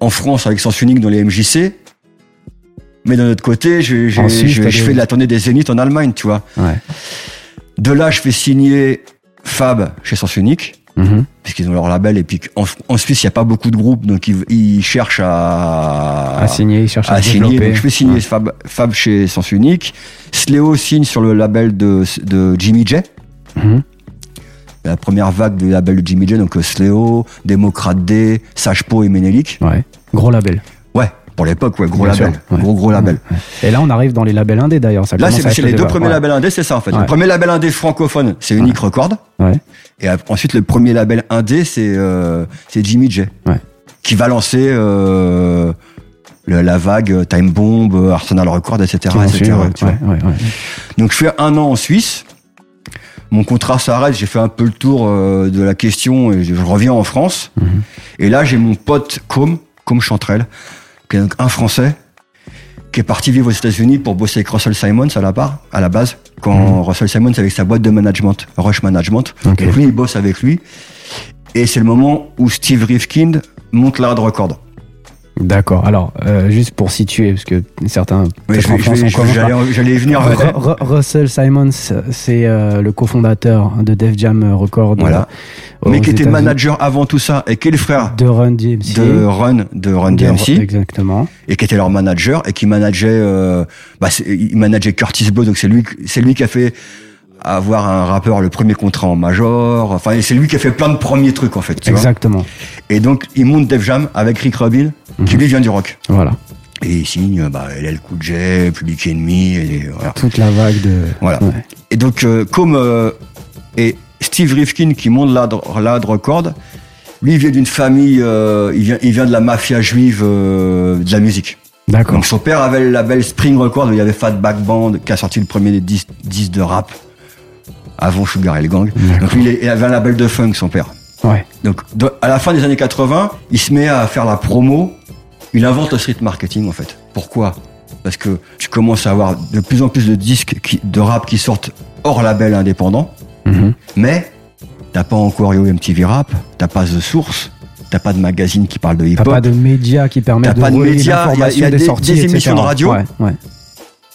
en France avec Sens Unique dans les MJC. Mais d'un autre côté, je, fais de la tournée des Zéniths en Allemagne, tu vois. Ouais. De là, je fais signer Fab chez Sens Unique, Mhm. puisqu'ils ont leur label. Et puis en, en Suisse, il n'y a pas beaucoup de groupes, donc ils, ils cherchent à, À signer, il cherche à, signer. Donc je fais signer Ouais. Fab, Fab chez Sens Unique. Sléo signe sur le label de, de Jimmy J. Mhm. La première vague du label de Jimmy J, donc euh, Sléo, Démocrate D, Sajpo et Menelik. Ouais. Gros label. Pour l'époque, ouais, gros Bien label. sûr, ouais. Gros, gros label. Et là, on arrive dans les labels indés d'ailleurs. Ça Là, commence c'est à c'est être les le deux premiers Ouais. labels indés, c'est ça en fait. Ouais. Le premier label indé francophone, c'est Unique Record. Ouais. Et ensuite, le premier label indé, c'est euh, c'est Jimmy J. Ouais. Qui va lancer euh, le- la vague euh, Time Bomb, euh, Arsenal Record, etc. Qui vont etc., suivre, ouais, tu vois. ouais, ouais, ouais. Donc je fais un an en Suisse. Mon contrat s'arrête, j'ai fait un peu le tour euh, de la question et je, je reviens en France. Mhm. Et là, j'ai mon pote Com, Com Chantrel, qui est un Français, qui est parti vivre aux États-Unis pour bosser avec Russell Simons à la, part, à la base, quand Russell Simons avec sa boîte de management, Rush Management. Mhm. Donc lui, il bosse avec lui. Et c'est le moment où Steve Rifkind monte l'hard record. D'accord. Alors, euh, juste pour situer, parce que certains. Oui, J'allais venir. Russell Simons, c'est euh, le cofondateur de Def Jam Records. Voilà. euh, Mais qui était manager avant tout ça et qui est le frère de Run DMC. de Run, de Run De- DMC, Exactement. et qui était leur manager et qui manageait, euh, bah, il manageait Curtis Blow, donc c'est lui, c'est lui qui a fait avoir un rappeur le premier contrat en major. Enfin, c'est lui qui a fait plein de premiers trucs en fait. Tu vois Exactement. Et donc, il monte Def Jam avec Rick Rubin, qui Mhm. lui vient du rock. Voilà. Et il signe, bah, LL Cool J, Public Enemy, et voilà. Toute la vague de. Voilà. Ouais. Et donc, euh, comme euh, et Steve Rifkin qui monte Lad, Record, lui il vient d'une famille, euh, il, vient, il vient de la mafia juive euh, de la musique. D'accord. Donc son père avait le label Spring Record où il y avait Fatback Band qui a sorti le premier des 10, 10 de rap avant Sugar et le Gang. Donc lui il, avait un label de funk son père. Ouais. Donc à la fin des années 80, il se met à faire la promo, il invente le street marketing en fait. Pourquoi? Parce que tu commences à avoir de plus en plus de disques qui- de rap qui sortent hors label indépendant, Mhm. mais t'as pas encore Yo MTV Rap, t'as pas The Source, t'as pas de magazine qui parle de T'as hip-hop. pas de médias qui permettent T'as de pas de médias, il y a- il y a des, etc. émissions de radio. Ouais, ouais.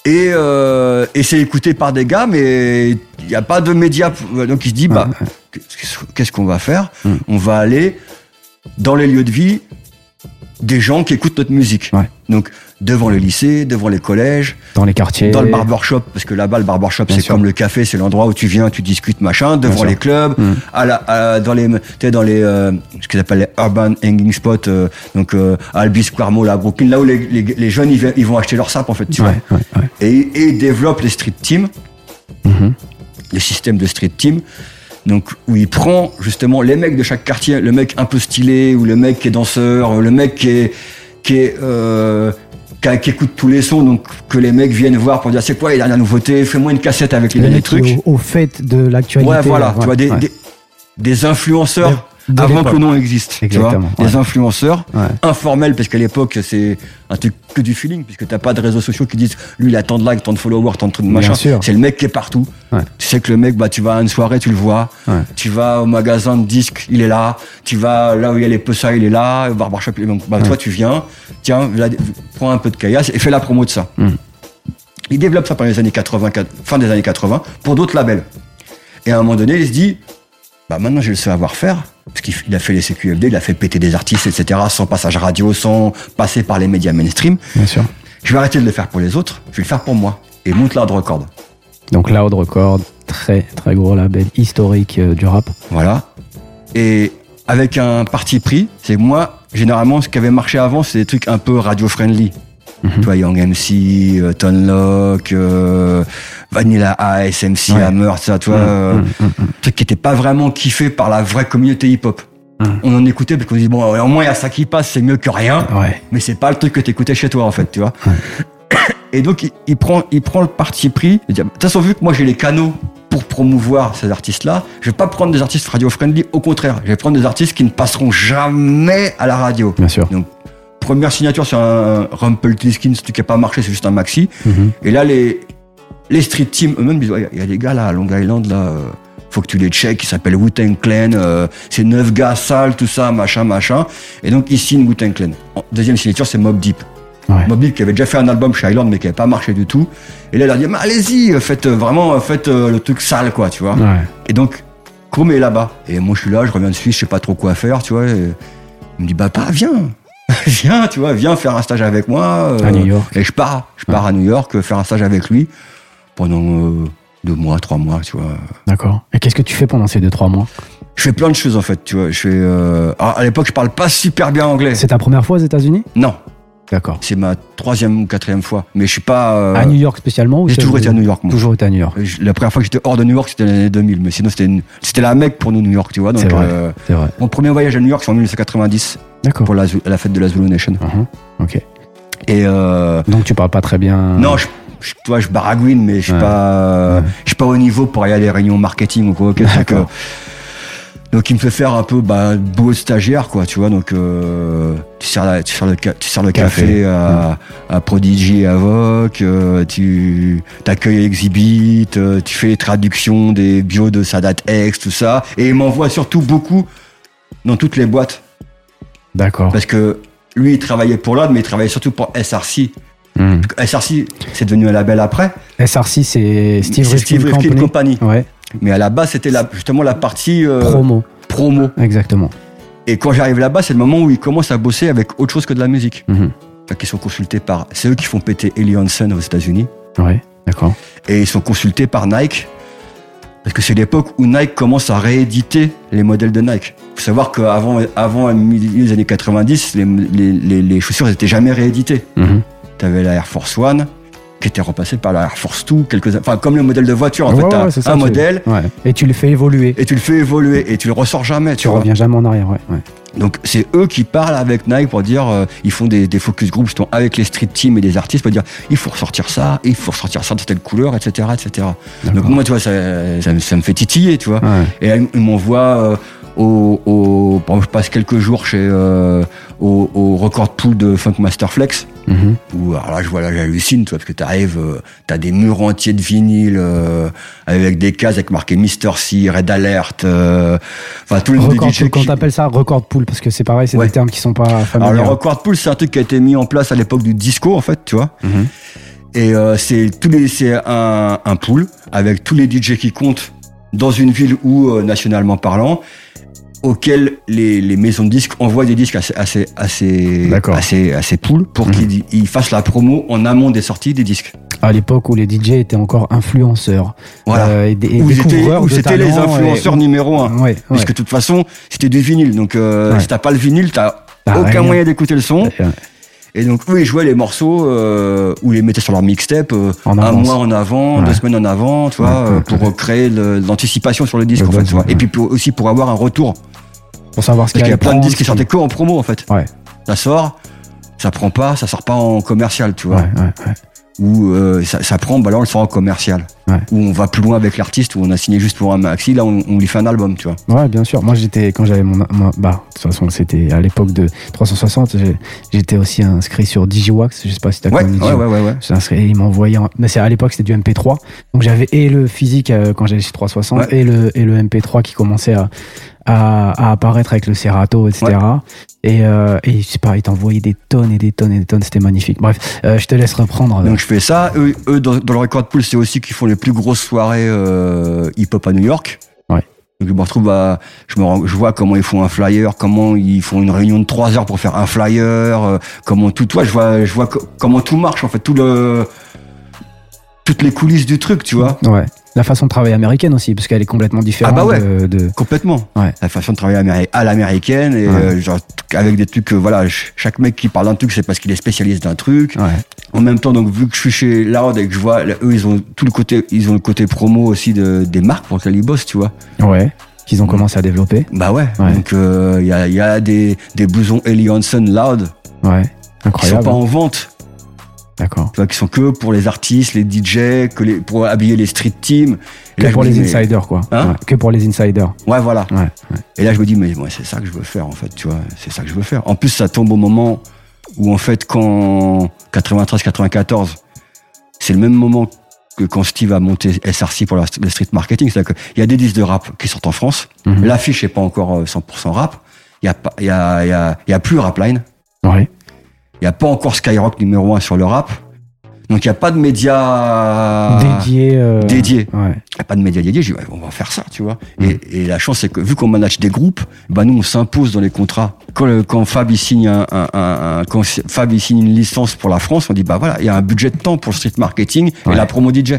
Et, euh, et c'est écouté par des gars, mais il n'y a pas de médias. pour- Donc il se dit, bah, qu'est-ce qu'est-ce qu'on va faire? Mm. On va aller dans les lieux de vie des gens qui écoutent notre musique. Ouais. Donc devant le lycée, devant les collèges, Dans les quartiers. dans le barbershop, parce que là-bas, le barbershop, c'est comme le café, c'est l'endroit où tu viens, tu discutes, machin, devant les clubs, Mm. à la, à- dans les, dans les, euh, ce qu'ils appellent les urban hanging spots, euh, donc euh, à Albi Square Mall, à Brooklyn, là où les, les, les jeunes, ils, ils vont acheter leur sap, en fait, tu Ouais, ouais, ouais. vois. Et, et ils développent les street teams, Mhm. le système de street team. Donc, où il prend justement les mecs de chaque quartier, le mec un peu stylé, ou le mec qui est danseur, le mec qui est, qui est, euh, qui, écoute tous les sons, donc que les mecs viennent voir pour dire c'est quoi les dernières nouveautés, fais-moi une cassette avec les Le derniers trucs. Au, au fait de l'actualité. Ouais, voilà, ouais, tu vois, des, ouais. des, des influenceurs De- avant que le nom existe. tu vois. Ouais. influenceurs Ouais. informels, parce qu'à l'époque, c'est un truc que du feeling, puisque t'as pas de réseaux sociaux qui disent lui, il a tant de likes, tant de followers, tant de trucs machin. C'est le mec qui est partout. Ouais. Tu sais que le mec, bah, tu vas à une soirée, tu le vois. Ouais. Tu vas au magasin de disques, il est là. Tu vas là où il y a les Pessa, il est là. Au barbershop, bah, toi, tu viens. Tiens, là, prends un peu de caillasse et fais la promo de ça. Mm. Il développe ça pendant les années 80, fin des années 80, pour d'autres labels. Et à un moment donné, il se dit, bah maintenant j'ai le savoir-faire, parce qu'il il a fait les CQFD, il a fait péter des artistes, etc., sans passage radio, sans passer par les médias mainstream. Bien sûr. Je vais arrêter de le faire pour les autres, je vais le faire pour moi. Et monte de record. Donc Loud Record, très très gros label historique euh, du rap. Voilà. Et avec un parti pris, c'est que moi, généralement, ce qui avait marché avant, c'est des trucs un peu radio-friendly. Mhm. Tu vois, Young MC, euh, Ton Lock, euh, Vanilla Ice, MC Ouais. Hammer, ça, tu vois, hum. trucs qui n'étaient pas vraiment kiffés par la vraie communauté hip-hop. Mhm. On en écoutait parce qu'on dit, bon, au moins il y a ça qui passe, c'est mieux que rien. Ouais. mais c'est pas le truc que t'écoutais chez toi en fait, tu vois. Et donc il, il prend, il prend le parti pris. De toute façon, vu que moi j'ai les canaux pour promouvoir ces artistes-là, je vais pas prendre des artistes radio-friendly. Au contraire, je vais prendre des artistes qui ne passeront jamais à la radio. Bien sûr. Donc première signature sur un Rumpelstiltskin, ce truc qui a pas marché, c'est juste un maxi. Mhm. Et là les les street teams eux-mêmes disent, Ouais, il y a des gars là à Long Island là. euh, faut que tu les checkes, ils s'appellent Wu-Tang Clan, euh, c'est neuf gars sales, tout ça, machin, machin. Et donc, ils signent Wu-Tang Clan. Deuxième signature, c'est Mob Deep. Ouais. Mob Deep qui avait déjà fait un album chez Island, mais qui n'avait pas marché du tout. Et là, il a dit, allez-y, faites euh, vraiment, faites euh, le truc sale, quoi, tu vois. Ouais. Et donc, Chrome est là-bas. Et moi, je suis là, je reviens de Suisse, je sais pas trop quoi faire, tu vois. Et il me dit, bah, pas, viens. viens, tu vois, viens faire un stage avec moi. euh, À New York. Et je pars. Je pars à New York euh, faire un stage avec lui pendant euh, deux mois, trois mois, tu vois. D'accord. Et qu'est-ce que tu fais pendant ces 2-3 mois? Je fais plein de choses, en fait, tu vois. Je fais, euh, alors, à l'époque, je parle pas super bien anglais. C'est ta première fois aux États-Unis? Non, D'accord. c'est ma troisième ou quatrième fois. Mais je suis pas. euh, À New York spécialement J'ai toujours été à New York, moi. Toujours été à New York. La première fois que j'étais hors de New York, c'était l'année 2000, mais sinon c'était une- c'était la Mecque pour nous New York, tu vois. Donc, C'est vrai. euh, C'est vrai. mon premier voyage à New York, c'est en 1990 D'accord. pour la, fête de la Zulu Nation. Mhm. Ok. Et euh, Donc tu parles pas très bien. non, je, je, tu vois, je baragouine, mais je suis Ouais. pas, euh, Ouais. je suis pas au niveau pour aller à les réunions marketing ou quoi. ok, donc, euh, donc il me fait faire un peu bah, beau stagiaire, quoi, tu vois. Donc euh, tu sers, la- tu sers le, ca- tu sers le Café. café, à, à Prodigy et à Vogue, euh, tu t'accueilles Exhibit, euh, tu fais les traductions des bios de Sadat X, tout ça. Et il m'envoie surtout beaucoup dans toutes les boîtes. D'accord. Parce que lui, il travaillait pour l'AD, mais il travaillait surtout pour SRC. Hmm. SRC, c'est devenu un label après. SRC, c'est Steve Rifkin Steve Rifkin Company. Company. Ouais. Mais à la base, c'était justement la partie euh, Promo. promo. Exactement. Et quand j'arrive là-bas, c'est le moment où ils commencent à bosser avec autre chose que de la musique. Mhm. Sont consultés par. C'est eux qui font péter Ellie Hansen aux États-Unis. Ouais. D'accord. Et ils sont consultés par Nike Parce que c'est l'époque où Nike commence à rééditer les modèles de Nike. faut savoir qu'avant avant le milieu des années 90, les, les, les, les chaussures n'étaient jamais rééditées. Tu avais la Air Force One qui était remplacée par la Air Force 2, quelques, enfin comme le modèle de voiture. En Ouais, fait, ouais, t'as ouais, c'est ça, un tu- modèle Ouais. Et tu le fais évoluer. et tu le fais évoluer et tu le ressors jamais. Tu, Tu reviens jamais en arrière, ouais. Donc c'est eux qui parlent avec Nike pour dire, euh, ils font des, des focus groups justement avec les street teams et des artistes pour dire, il faut ressortir ça, il faut ressortir ça de telle couleur, etc., etc. Donc moi, tu vois, ça, ça, me- ça me fait titiller, tu vois. Ouais. Et là, ils m'envoient euh, au, au, bon, je passe quelques jours chez euh, au, au record pool de Funk Master Flex. Mhm. Où, alors là, je vois, là, j'hallucine, tu vois, parce que t'arrives, euh, t'as des murs entiers de vinyle, euh, avec des cases avec marqué Mister C, Red Alert, euh, enfin, tout le pool, quand t'appelles ça? Record pool, parce que c'est pareil, c'est Ouais. des termes qui sont pas Alors, familiers. le record pool, c'est un truc qui a été mis en place à l'époque du disco, en fait, tu vois. Mhm. Et euh, c'est tous les, c'est un, un pool avec tous les DJ qui comptent dans une ville ou euh, nationalement parlant, auquel les, les maisons de disques envoient des disques à ces, à ces, à ces, D'accord. à ces, à ces pools pour Mhm. qu'ils ils fassent la promo en amont des sorties des disques. À l'époque où les DJ étaient encore influenceurs. Voilà. euh, et, des- et où c'était les influenceurs et- numéro un. Ouais, ouais. Parce que de toute façon, c'était du vinyle. Donc, euh, Ouais. si t'as pas le vinyle, t'as T'as aucun rien. moyen d'écouter le son. Et donc, eux, ils jouaient les morceaux euh, ou les mettaient sur leur mixtape euh, un mois en avant, Ouais. deux semaines en avant, tu vois, Ouais, euh, pour ouais. créer de l'anticipation sur le disque, en fait, tu vois. Et puis pour- aussi pour avoir un retour. Pour savoir ce Parce qu'il qu'il y y a a plein de disques qui sortaient que en promo, en fait. Ouais. Ça sort, ça prend pas, ça sort pas en commercial, tu vois. Ouais, ouais, Ou euh, ça, ça prend, bah là, on le sort en commercial. Ouais. Où on va plus loin avec l'artiste, où on a signé juste pour un maxi, là, on, on lui fait un album, tu vois. Ouais, bien sûr. Moi, j'étais quand j'avais mon, mon- bah, de toute façon, c'était à l'époque de 360. j'ai- J'étais aussi inscrit sur Digiwax. Je sais pas si t'as Ouais, connu ouais, ouais, ouais, ouais. J'étais inscrit, et ils m'envoyaient, en- mais c'est à l'époque c'était du MP3. Donc j'avais et le physique euh, quand j'allais chez 360 Ouais. et le et le MP3 qui commençait à à, à apparaître avec le Serato, etc. Et, euh, et je sais pas, ils t'envoyaient des tonnes et des tonnes et des tonnes. C'était magnifique. Bref, euh, je te laisse reprendre. Donc je fais ça. Eux, eux dans, dans le record pool, c'est aussi qu'ils font les plus grosses soirées euh, hip-hop à New York. Ouais. Donc je me retrouve à, je me, rends- je vois comment ils font un flyer, comment ils font une réunion de trois heures pour faire un flyer, euh, comment tout, toi, je vois, je vois co- comment tout marche en fait, tout le, toutes les coulisses du truc, tu vois. Ouais. La façon de travailler américaine aussi, parce qu'elle est complètement différente Ah bah ouais. de, de- Complètement. Ouais. La façon de travailler à l'américaine et Ouais. euh, genre avec des trucs, euh, voilà, ch- chaque mec qui parle d'un truc, c'est parce qu'il est spécialiste d'un truc. Ouais. En même temps, donc vu que je suis chez Loud et que je vois, là, eux, ils ont tout le côté, ils ont le côté promo aussi de, des marques pour lesquelles ils bossent, tu vois. Ouais. Qu'ils ont commencé à développer. Bah ouais. Ouais. Donc euh, il y, a, il y a des, des blousons Ellie Hansen Loud Ouais. qui sont Incroyable. pas en vente, D'accord. tu vois, qui sont que pour les artistes, les DJ, que les, pour habiller les street teams. Et Que là, pour les dis, mais- insiders, quoi. Hein Ouais. Que pour les insiders. Ouais, voilà. Ouais. ouais. Et là, je me dis, mais moi, c'est ça que je veux faire, en fait, tu vois. C'est ça que je veux faire. En plus, ça tombe au moment où, en fait, quand 93-94, c'est le même moment que quand Steve a monté SRC pour le street marketing. C'est-à-dire qu'il y a des disques de rap qui sortent en France. Mhm. L'affiche n'est pas encore euh, 100% rap. Il y a, pas- il y a, il y a, y a plus Rapline. Ouais. Il n'y a pas encore Skyrock numéro 1 sur le rap. Donc, il n'y a pas de médias Dédié. euh, dédiés. Ouais. Il n'y a pas de médias dédiés. J'ai dit, ouais, on va faire ça, tu vois. Et, et la chance, c'est que vu qu'on manage des groupes, bah nous, on s'impose dans les contrats. Quand, le- quand Fab il signe un, un- un- un- quand Fab il signe une licence pour la France, on dit bah voilà, il y a un budget de temps pour le street marketing Ouais. et la promo DJ.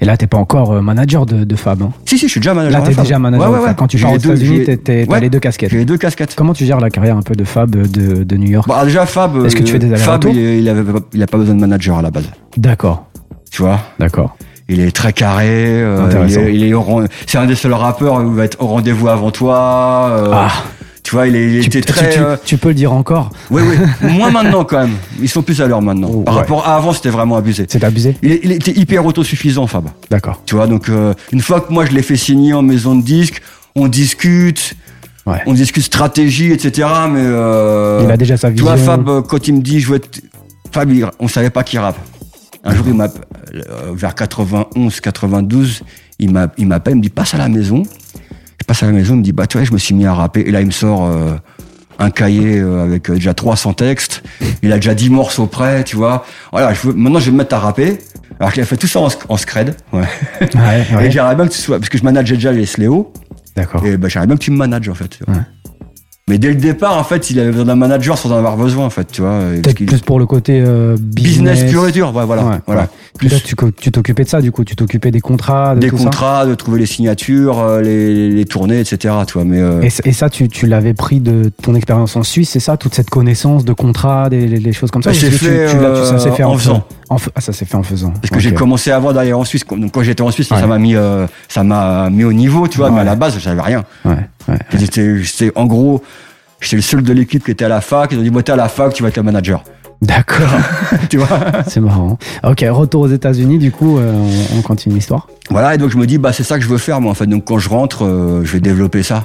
Et là, t'es pas encore euh, manager de, de Fab. hein? Si si, je suis déjà manager. Là, t'es Fab. déjà manager. Ouais, de ouais, Fab. ouais. Quand tu pars aux les deux- États-Unis, t'as les casquettes. J'ai les deux casquettes. Comment tu gères la carrière un peu de Fab de, de New York? Bah déjà Fab. Est-ce que tu euh, fais des Fab, allers-retours? il, il avait, il a pas besoin de manager à la base. D'accord. Tu vois? D'accord. Il est très carré. euh, il est, est c'est un des seuls rappeurs où il va être au rendez-vous avant toi. euh, Ah, Tu vois, il, tu, était tu- très. tu- euh, tu peux le dire encore Oui, oui. Moins maintenant, quand même. Ils sont plus à l'heure maintenant. Oh, Par ouais. rapport à avant, c'était vraiment abusé. C'est abusé Il, était hyper autosuffisant, Fab. D'accord. Tu vois, donc, euh, une fois que moi, je l'ai fait signer en maison de disque, on discute, Ouais. on discute stratégie, etc. Mais, euh, Il a déjà sa tu vision. vois, Fab, euh, quand il me dit, je veux être. Fab, on savait pas qui rappe. Un jour, il m'a, vers 91, 92, il m'a, il m'appelle, il me dit, passe à la maison. Je passe à la maison, il me dit, bah, tu vois, je me suis mis à rapper. Et là, il me sort, euh, un cahier euh, avec euh, déjà 300 textes. Il a déjà 10 morceaux prêts, tu vois. Voilà, je veux, maintenant, je vais me mettre à rapper. Alors qu'il a fait tout ça en, sc- en scred. Ouais. Ouais, ouais. Et j'aimerais bien que tu sois, parce que je manageais déjà les Sléo. D'accord. Et bah, j'aimerais bien que tu me manages, en fait. Ouais. Mais dès le départ, en fait, il avait besoin d'un manager sans en avoir besoin, en fait, tu vois. Peut-être plus pour le côté euh, business. business pur et dur, ouais, voilà. Ouais, voilà. ouais. Plus Là, tu t'occupais de ça, du coup, tu t'occupais des contrats, de des tout ça contrats, de trouver les signatures, euh, les, les tournées, etc. Tu vois, mais euh, Et, ça, tu, tu l'avais pris de ton expérience en Suisse, c'est ça Toute cette connaissance de contrats, des, des choses comme ça Bah, c'est fait, tu, tu l'as- tu- ça fait en, en faisant. F- ah, ça s'est fait en faisant. parce que j'ai commencé avant d'aller en Suisse. Donc quand j'étais en Suisse, Ouais. ça m'a mis, euh, ça m'a mis au niveau, tu vois. Mais à la base, j'avais rien. Ouais, ouais. J'étais, j'étais- en gros, j'étais le seul de l'équipe qui était à la fac. Ils ont dit, bon, t'es à la fac, tu vas être le manager. D'accord, tu vois. c'est marrant. Ok, retour aux États-Unis, du coup, euh, on, on continue l'histoire. Voilà. Et donc je me dis, bah c'est ça que je veux faire, moi. En fait, donc quand je rentre, euh, je vais développer ça.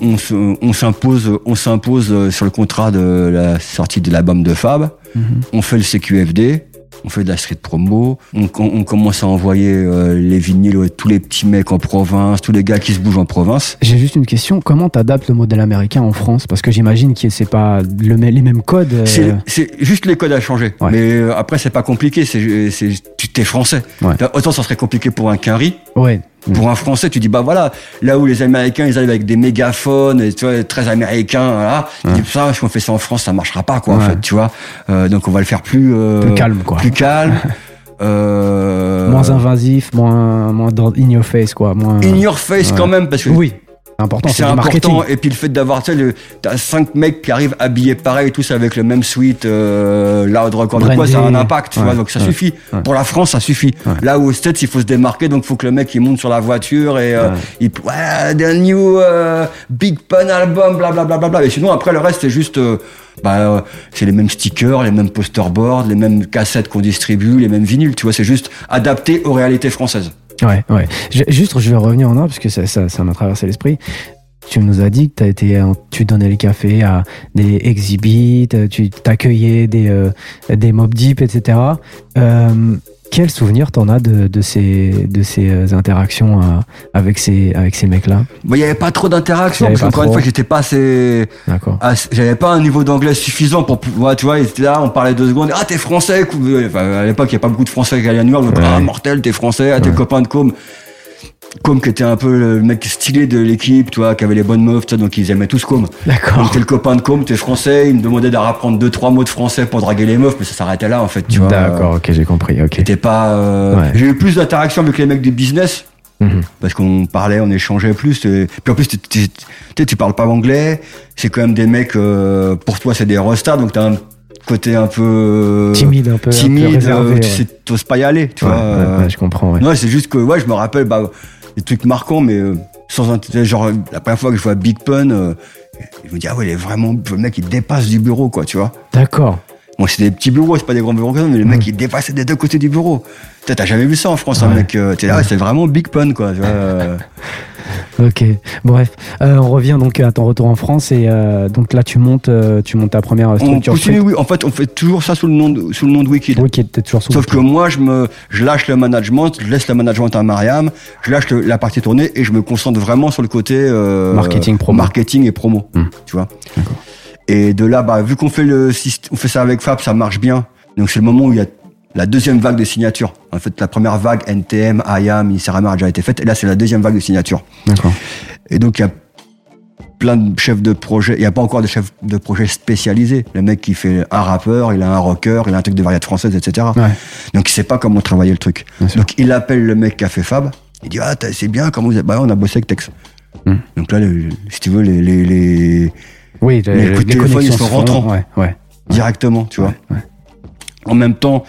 on se- on s'impose on s'impose sur le contrat de la sortie de l'album de Fab Mhm. on fait le CQFD on fait de la street promo on, on- on commence à envoyer euh, les vinyles à tous les petits mecs en province tous les gars qui se bougent en province J'ai juste une question. Comment t'adaptes le modèle américain en France? Parce que j'imagine que c'est pas le, les mêmes codes. euh, c'est juste les codes à changer Ouais. mais euh, après c'est pas compliqué c'est tu t'es français Ouais. autant ça serait compliqué pour un quinri Ouais. Pour un Français, tu dis bah voilà, là où les Américains ils arrivent avec des mégaphones, et, tu vois, très américains, voilà, tu dis ça, si on fait ça en France, ça marchera pas quoi, en Ouais. fait, tu vois. Euh, donc on va le faire plus euh, Plus calme, quoi. plus calme, euh, Moins invasif, moins, moins dans- in your face, quoi. Moins... in your face Ouais. quand même parce que Oui, important, c'est marketing. important. Et puis le fait d'avoir, tu sais, t'as cinq mecs qui arrivent habillés pareil, tous avec le même suite, euh, loud record, quoi, ça a un impact, tu Ouais. vois. Donc ça Ouais. suffit. Ouais. Pour la France, ça suffit. Là où aux States, il faut se démarquer, donc faut que le mec il monte sur la voiture et euh, il, ouais, the new euh, big pun album, blablabla. Bla, bla, bla. Et sinon après le reste c'est juste, euh, bah, euh, c'est les mêmes stickers, les mêmes posterboards, les mêmes cassettes qu'on distribue, les mêmes vinyles. Tu vois, c'est juste adapté aux réalités françaises. Ouais, ouais. Juste, je vais revenir en arrière parce que ça, ça, ça m'a traversé l'esprit. Tu nous as dit que t'as été, tu donnais le café à des exhibits, euh, tu t'accueillais des, euh, des mob deep, etc. quel souvenir t'en as de, de ces, de ces euh, interactions euh, avec ces, avec ces mecs-là? Bah, il y avait pas trop Il d'interaction y avait parce qu'encore une fois, j'étais pas assez. J'avais pas un niveau d'anglais suffisant pour pouvoir, tu vois, ils étaient là, on parlait deux secondes, ah, t'es français, enfin, à l'époque, il y a pas beaucoup de français qui allaient à New York, donc, Ouais. ah, mortel, t'es français, ah, t'es Ouais. copain de Com. Com qui était un peu le mec stylé de l'équipe, tu vois, qui avait les bonnes meufs, tu vois, donc ils aimaient tous Com. D'accord. Donc t'es le copain de Com, t'es français, il me demandait d'apprendre deux, trois mots de français pour draguer les meufs, mais ça s'arrêtait là, en fait, tu vois. D'accord, ok, j'ai compris. Ok. C'était pas, euh, Ouais. j'ai eu plus d'interactions avec les mecs du business, Mhm. parce qu'on parlait, on échangeait plus. et- Puis en plus, tu- tu parles pas anglais. C'est quand même des mecs. euh, pour toi, c'est des restards, donc t'as un côté un peu euh, Timide, un peu, un peu timide. réservé. euh, tu sais, t'oses pas y aller, tu Ouais, vois. ouais, euh. ouais, je comprends. Ouais. Non, c'est juste que ouais, je me rappelle bah, des trucs marquants, mais euh, sans intérêt. Genre la première fois que je vois Big Pun, euh, je me dis ah ouais, il est vraiment le mec il dépasse du bureau, quoi, tu vois. D'accord. Bon, c'est des petits bureaux, c'est pas des grands bureaux, mais le mec il dépassait des deux côtés du bureau. T'as jamais vu ça en France, un Ouais. mec. euh, T'es là, ouais, c'est vraiment Big Pun, quoi. Tu vois, euh. Ok, bref, Euh, on revient donc à ton retour en France et euh, donc là tu montes, tu montes ta première On structure. continue, oui. En fait, on fait toujours ça sous le nom de, sous le nom de Wikid. Qui était toujours sous Sauf que moi, je me, je lâche le management, je laisse le management à Mariam, je lâche le- la partie tournée et je me concentre vraiment sur le côté Marketing, promo. marketing et promo. Hmm. Tu vois. D'accord. Et de là, bah, vu qu'on fait le, on fait ça avec Fab, ça marche bien. Donc c'est le moment où il y a la deuxième vague de signatures. En fait, la première vague NTM, IAM, Ministère a déjà été faite, et là c'est la deuxième vague de signatures. D'accord. Et donc, il y a plein de chefs de projet. Il n'y a pas encore de chefs de projet spécialisés. Le mec qui fait un rappeur, il a un rocker, il a un truc de variété française, etc. Ouais. Donc, il sait pas comment travailler le truc. Bien sûr. Donc, il appelle le mec qui a fait Fab. Il dit, ah, c'est bien, comment vous êtes? Bah, on a bossé avec Tex. Hmm. Donc là, le- si tu veux, les, les, les- Oui, Les coups de téléphone, ils sont font, rentrants. Ouais, ouais. directement, tu vois. En même temps,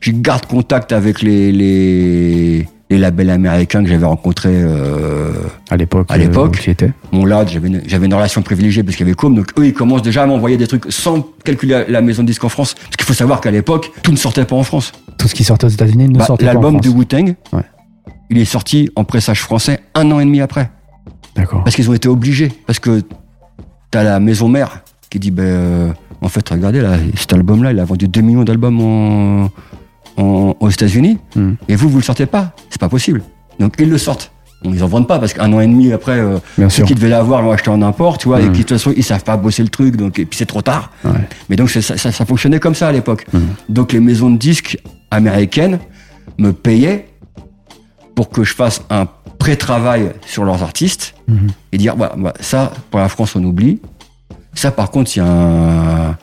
je garde contact avec les, les, les labels américains que j'avais rencontrés, euh, À l'époque. À l'époque. étais. Bon là, j'avais une, une relation privilégiée parce qu'il y avait Com, donc eux ils commencent déjà à m'envoyer des trucs sans calculer la, maison de disque en France. Parce qu'il faut savoir qu'à l'époque, tout ne sortait pas en France. Tout ce qui sortait aux États-Unis ne Bah, sortait pas en L'album de Wu-Tang, Ouais. il est sorti en pressage français un an et demi après. D'accord. Parce qu'ils ont été obligés. Parce que t'as la maison mère qui dit, ben, euh, en fait, regardez, là, cet album-là, il a vendu 2 millions d'albums en, en- aux États-Unis. Hmm. Et vous, vous le sortez pas. C'est pas possible. Donc ils le sortent. Bon, ils en vendent pas parce qu'un an et demi après, euh, Bien ceux sûr. qui devaient l'avoir l'ont acheté en import, tu vois, et qui de toute façon ils savent pas bosser le truc, donc et puis c'est trop tard. Ouais. Mais donc c'est- ça, ça, ça fonctionnait comme ça à l'époque. Mhm. Donc les maisons de disques américaines me payaient pour que je fasse un pré-travail sur leurs artistes et dire voilà, voilà, ça pour la France on oublie. Ça, par contre, il y a un,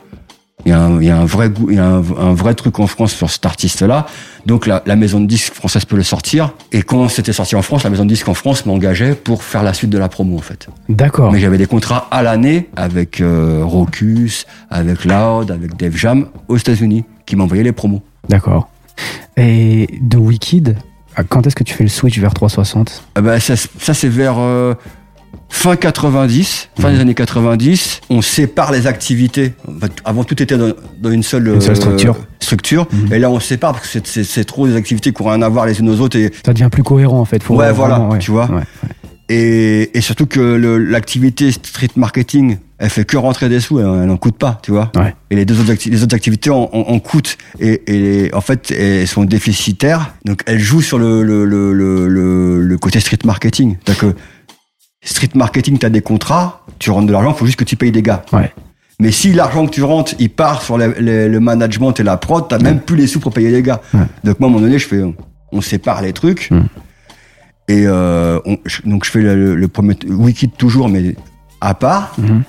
il y a un, il y a un vrai goût, il y a un, un vrai truc en France sur cet artiste-là. Donc la, la maison de disques française peut le sortir. Et quand c'était sorti en France, la maison de disques en France m'engageait pour faire la suite de la promo en fait. D'accord. Mais j'avais des contrats à l'année avec euh, Rocus, avec Loud, avec Dave Jam aux États-Unis qui m'envoyaient les promos. D'accord. Et de Wicked, quand est-ce que tu fais le switch vers 360 Ah bah, ça, ça c'est vers euh, fin 90, fin Mhm. des années 90. On sépare les activités. Avant tout était dans, dans une seule, Une seule euh, structure. structure. Mhm. Et là on sépare parce que c'est- trop des activités qui n'ont rien à voir les unes aux autres. Et, Ça devient plus cohérent en fait. Faut Ouais, vraiment- voilà, tu vois. Ouais. et, et surtout que l'activité street marketing, elle fait que rentrer des sous, elle, elle en coûte pas, tu vois. Ouais. Et les deux autres, les autres activités en, en- en coûtent et, et en fait elles sont déficitaires. Donc elles jouent sur le, le, le, le, le- le côté street marketing. C'est-à-dire que street marketing, tu as des contrats, tu rentres de l'argent, il faut juste que tu payes des gars. Ouais. Mais si l'argent que tu rentres, il part sur le, management et la prod, t'as même plus les sous pour payer les gars. Ouais. Donc moi, à un moment donné, je fais, on sépare les trucs. Mm. Et euh, on- donc je fais le, premier Wikid toujours, mais à part. Mhm.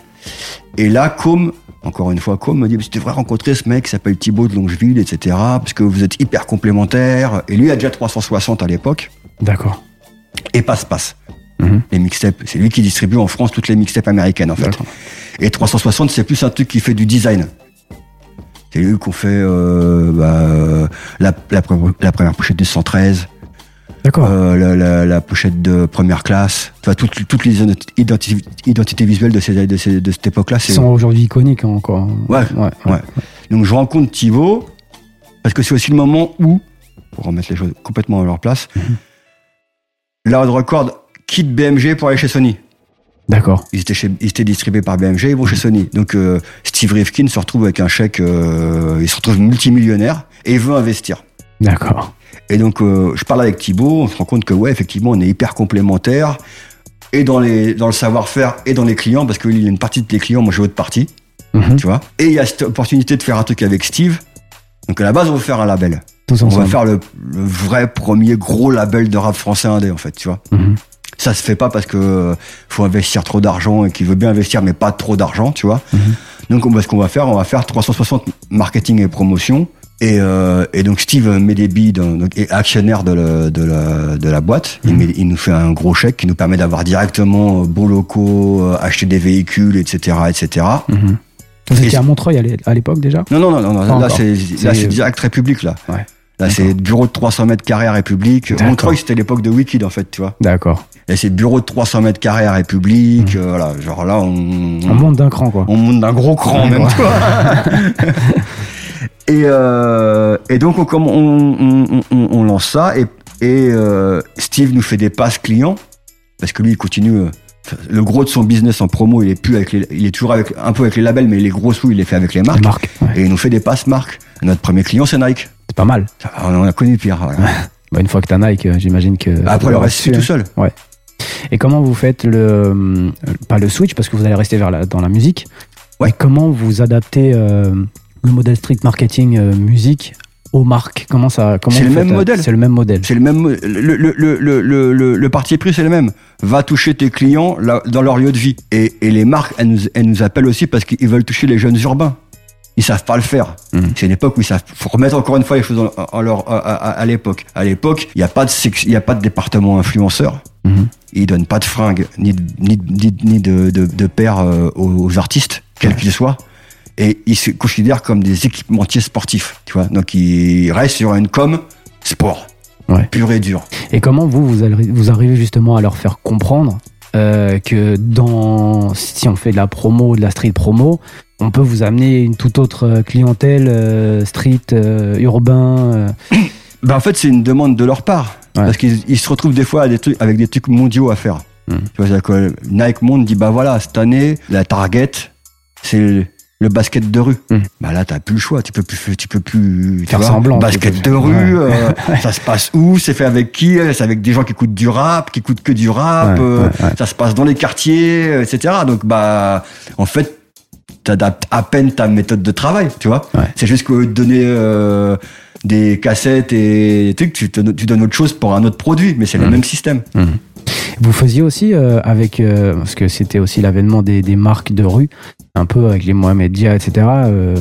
Et là, Com, encore une fois, Com me dit, tu devrais rencontrer ce mec qui s'appelle Thibaut de Longeville, etc. Parce que vous êtes hyper complémentaires. Et lui a déjà 360 à l'époque. D'accord. Et passe-passe. Mhm. Les mixtapes. C'est lui qui distribue en France toutes les mixtapes américaines, en fait. Et 360, c'est plus un truc qui fait du design. C'est lui qu'on fait euh, bah, euh, la, la première pochette du 113, D'accord. euh, la, la, la pochette de première classe, enfin, toutes, toutes les identi- identités visuelles de, ces, de, ces- de cette époque-là. Ils sont aujourd'hui iconiques encore. Ouais, ouais. ouais. Donc je rencontre Thibaut, parce que c'est aussi le moment où, pour remettre les choses complètement à leur place. Loud Record quitte BMG pour aller chez Sony. D'accord. Ils étaient, chez, ils étaient distribués par BMG, ils vont chez Sony. Donc euh, Steve Rifkin se retrouve avec un chèque, euh, il se retrouve multimillionnaire et il veut investir. D'accord. Et donc euh, je parle avec Thibaut, on se rend compte que ouais, effectivement, on est hyper complémentaires et dans les dans le savoir-faire et dans les clients parce que lui, il a une partie de les clients, moi j'ai autre partie, Mhm. tu vois. Et il y a cette opportunité de faire un truc avec Steve. Donc à la base, on veut faire un label. Tous On ensemble. va faire le, le vrai premier gros label de rap français indé en fait, tu vois. Mhm. Ça se fait pas parce que euh, faut investir trop d'argent et qu'il veut bien investir mais pas trop d'argent, tu vois. Mhm. Donc on ce qu'on va faire, on va faire 360 marketing et promotion. Et, euh, et donc Steve donc, est actionnaire de, le- de, la, de la boîte. Il, met- il nous fait un gros chèque qui nous permet d'avoir directement euh, bons locaux, euh, acheter des véhicules, etc., etc. Mhm. Vous étiez à Montreuil à l'é- à l'époque déjà? Non, non, non, non, là c'est direct République là. Ouais. Là c'est bureau de 300 mètres carrés à République. Montreuil c'était l'époque de Wicked en fait, tu vois. D'accord. Et c'est bureau de 300 mètres carrés à République. euh, voilà, genre là on, On monte d'un cran quoi. on monte d'un gros cran Ouais, même, ouais. tu vois. et, euh, et donc on, comme on, on, on- on lance ça et, et euh, Steve nous fait des passes clients parce que lui il continue. euh, le gros de son business en promo, il est plus avec les, il est toujours avec un peu avec les labels, mais les gros sous il les fait avec les marques. Ouais. Et il nous fait des passes marques. Notre premier client c'est Nike. C'est pas mal. On en a connu pire. voilà. Bah, une fois que t'as Nike, j'imagine que. Après le reste c'est tout seul. Et comment vous faites le pas le switch parce que vous allez rester vers la, dans la musique. Ouais. Mais comment vous adaptez euh, le modèle street marketing euh, musique aux marques Comment ça comment C'est le même modèle. C'est le même modèle. C'est le même, le, le, le, le, le, le- le parti pris, c'est le même. Va toucher tes clients là, dans leur lieu de vie. Et, et les marques, elles nous, elles nous appellent aussi parce qu'ils veulent toucher les jeunes urbains. Ils savent pas le faire. Mhm. C'est une époque où ils savent. Faut remettre encore une fois les choses en, en leur, à, à, à l'époque. À l'époque, il n'y a pas de sex- il y a pas de département influenceur. Mhm. Ils donnent pas de fringues ni de, ni, de- ni, de- paires euh, aux, aux artistes, quels Ouais. qu'ils soient. Et ils se considèrent comme des équipementiers sportifs, tu vois. Donc ils restent sur une com sport, Ouais. pur et dur. Et comment vous vous, allez- vous arrivez justement à leur faire comprendre euh, que dans si on fait de la promo, de la street promo, on peut vous amener une toute autre euh, clientèle euh, street euh, urbain. Ben en fait, c'est une demande de leur part. Ouais. Parce qu'ils ils se retrouvent des fois à des trucs, avec des trucs mondiaux à faire. Mm. Tu vois, que Nike Monde dit, bah voilà, cette année, la target, c'est le, basket de rue. Mm. Bah là, t'as plus le choix. Tu peux plus, tu peux plus tu Faire semblant, tu Basket de rue, ouais. euh, ça se passe où? C'est fait avec qui? C'est avec des gens qui écoutent du rap, qui écoutent que du rap. Ouais, euh. Ça se passe dans les quartiers, euh, etc. Donc, bah, en fait, t'adaptes à peine ta méthode de travail, tu vois. C'est juste que de donner euh, des cassettes et des trucs, tu, te- tu donnes autre chose pour un autre produit, mais c'est le Mhm. même système. Vous faisiez aussi euh, avec, euh, parce que c'était aussi l'avènement des, des marques de rue, un peu avec les Mohamed Dia, etc. euh,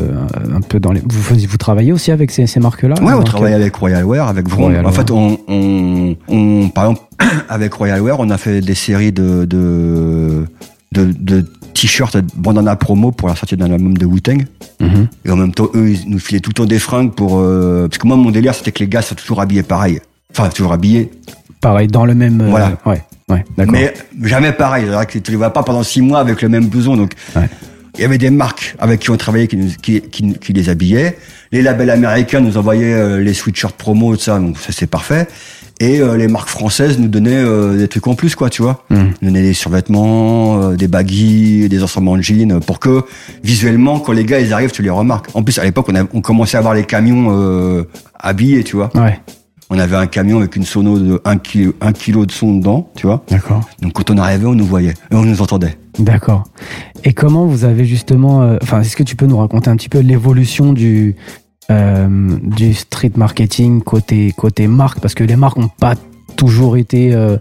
un peu dans les, vous faisiez, vous travaillez aussi avec ces, ces marques-là Ouais, on travaille avec Royal Wear, avec Vroom. Royal en fait, on, on, on- par exemple, avec Royal Wear, on a fait des séries de, de, de, de t-shirts, bandana promo pour la sortie d'un album de Wu-Tang. Mhm. Et en même temps, eux, ils nous filaient tout le temps des fringues pour, euh, parce que moi, mon délire, c'était que les gars soient toujours habillés pareil. Enfin, toujours habillés. Pareil, dans le même. euh, Voilà. Ouais, ouais, d'accord. Mais jamais pareil. Que tu les vois pas pendant six mois avec le même blouson. Donc, Ouais. il y avait des marques avec qui on travaillait qui, nous- qui, qui, qui les habillaient. Les labels américains nous envoyaient euh, les sweatshirts promo, tout ça. Donc, ça, c'est parfait. Et euh, les marques françaises nous donnaient euh, des trucs en plus, quoi, tu vois. Mhm. Nous donnaient des survêtements, euh, des baggy, des ensembles en jean, euh, pour que visuellement, quand les gars ils arrivent, tu les remarques. En plus, à l'époque, on, a- on commençait à avoir les camions euh, habillés, tu vois. Ouais, On avait un camion avec une sono de 1 kilo, 1 kilo de son dedans, tu vois. d'accord. Donc quand on arrivait, on nous voyait et on nous entendait. D'accord. Et comment vous avez justement, euh, enfin, est-ce que tu peux nous raconter un petit peu l'évolution du euh, du street marketing côté côté marque? Parce que les marques n'ont pas toujours été, euh,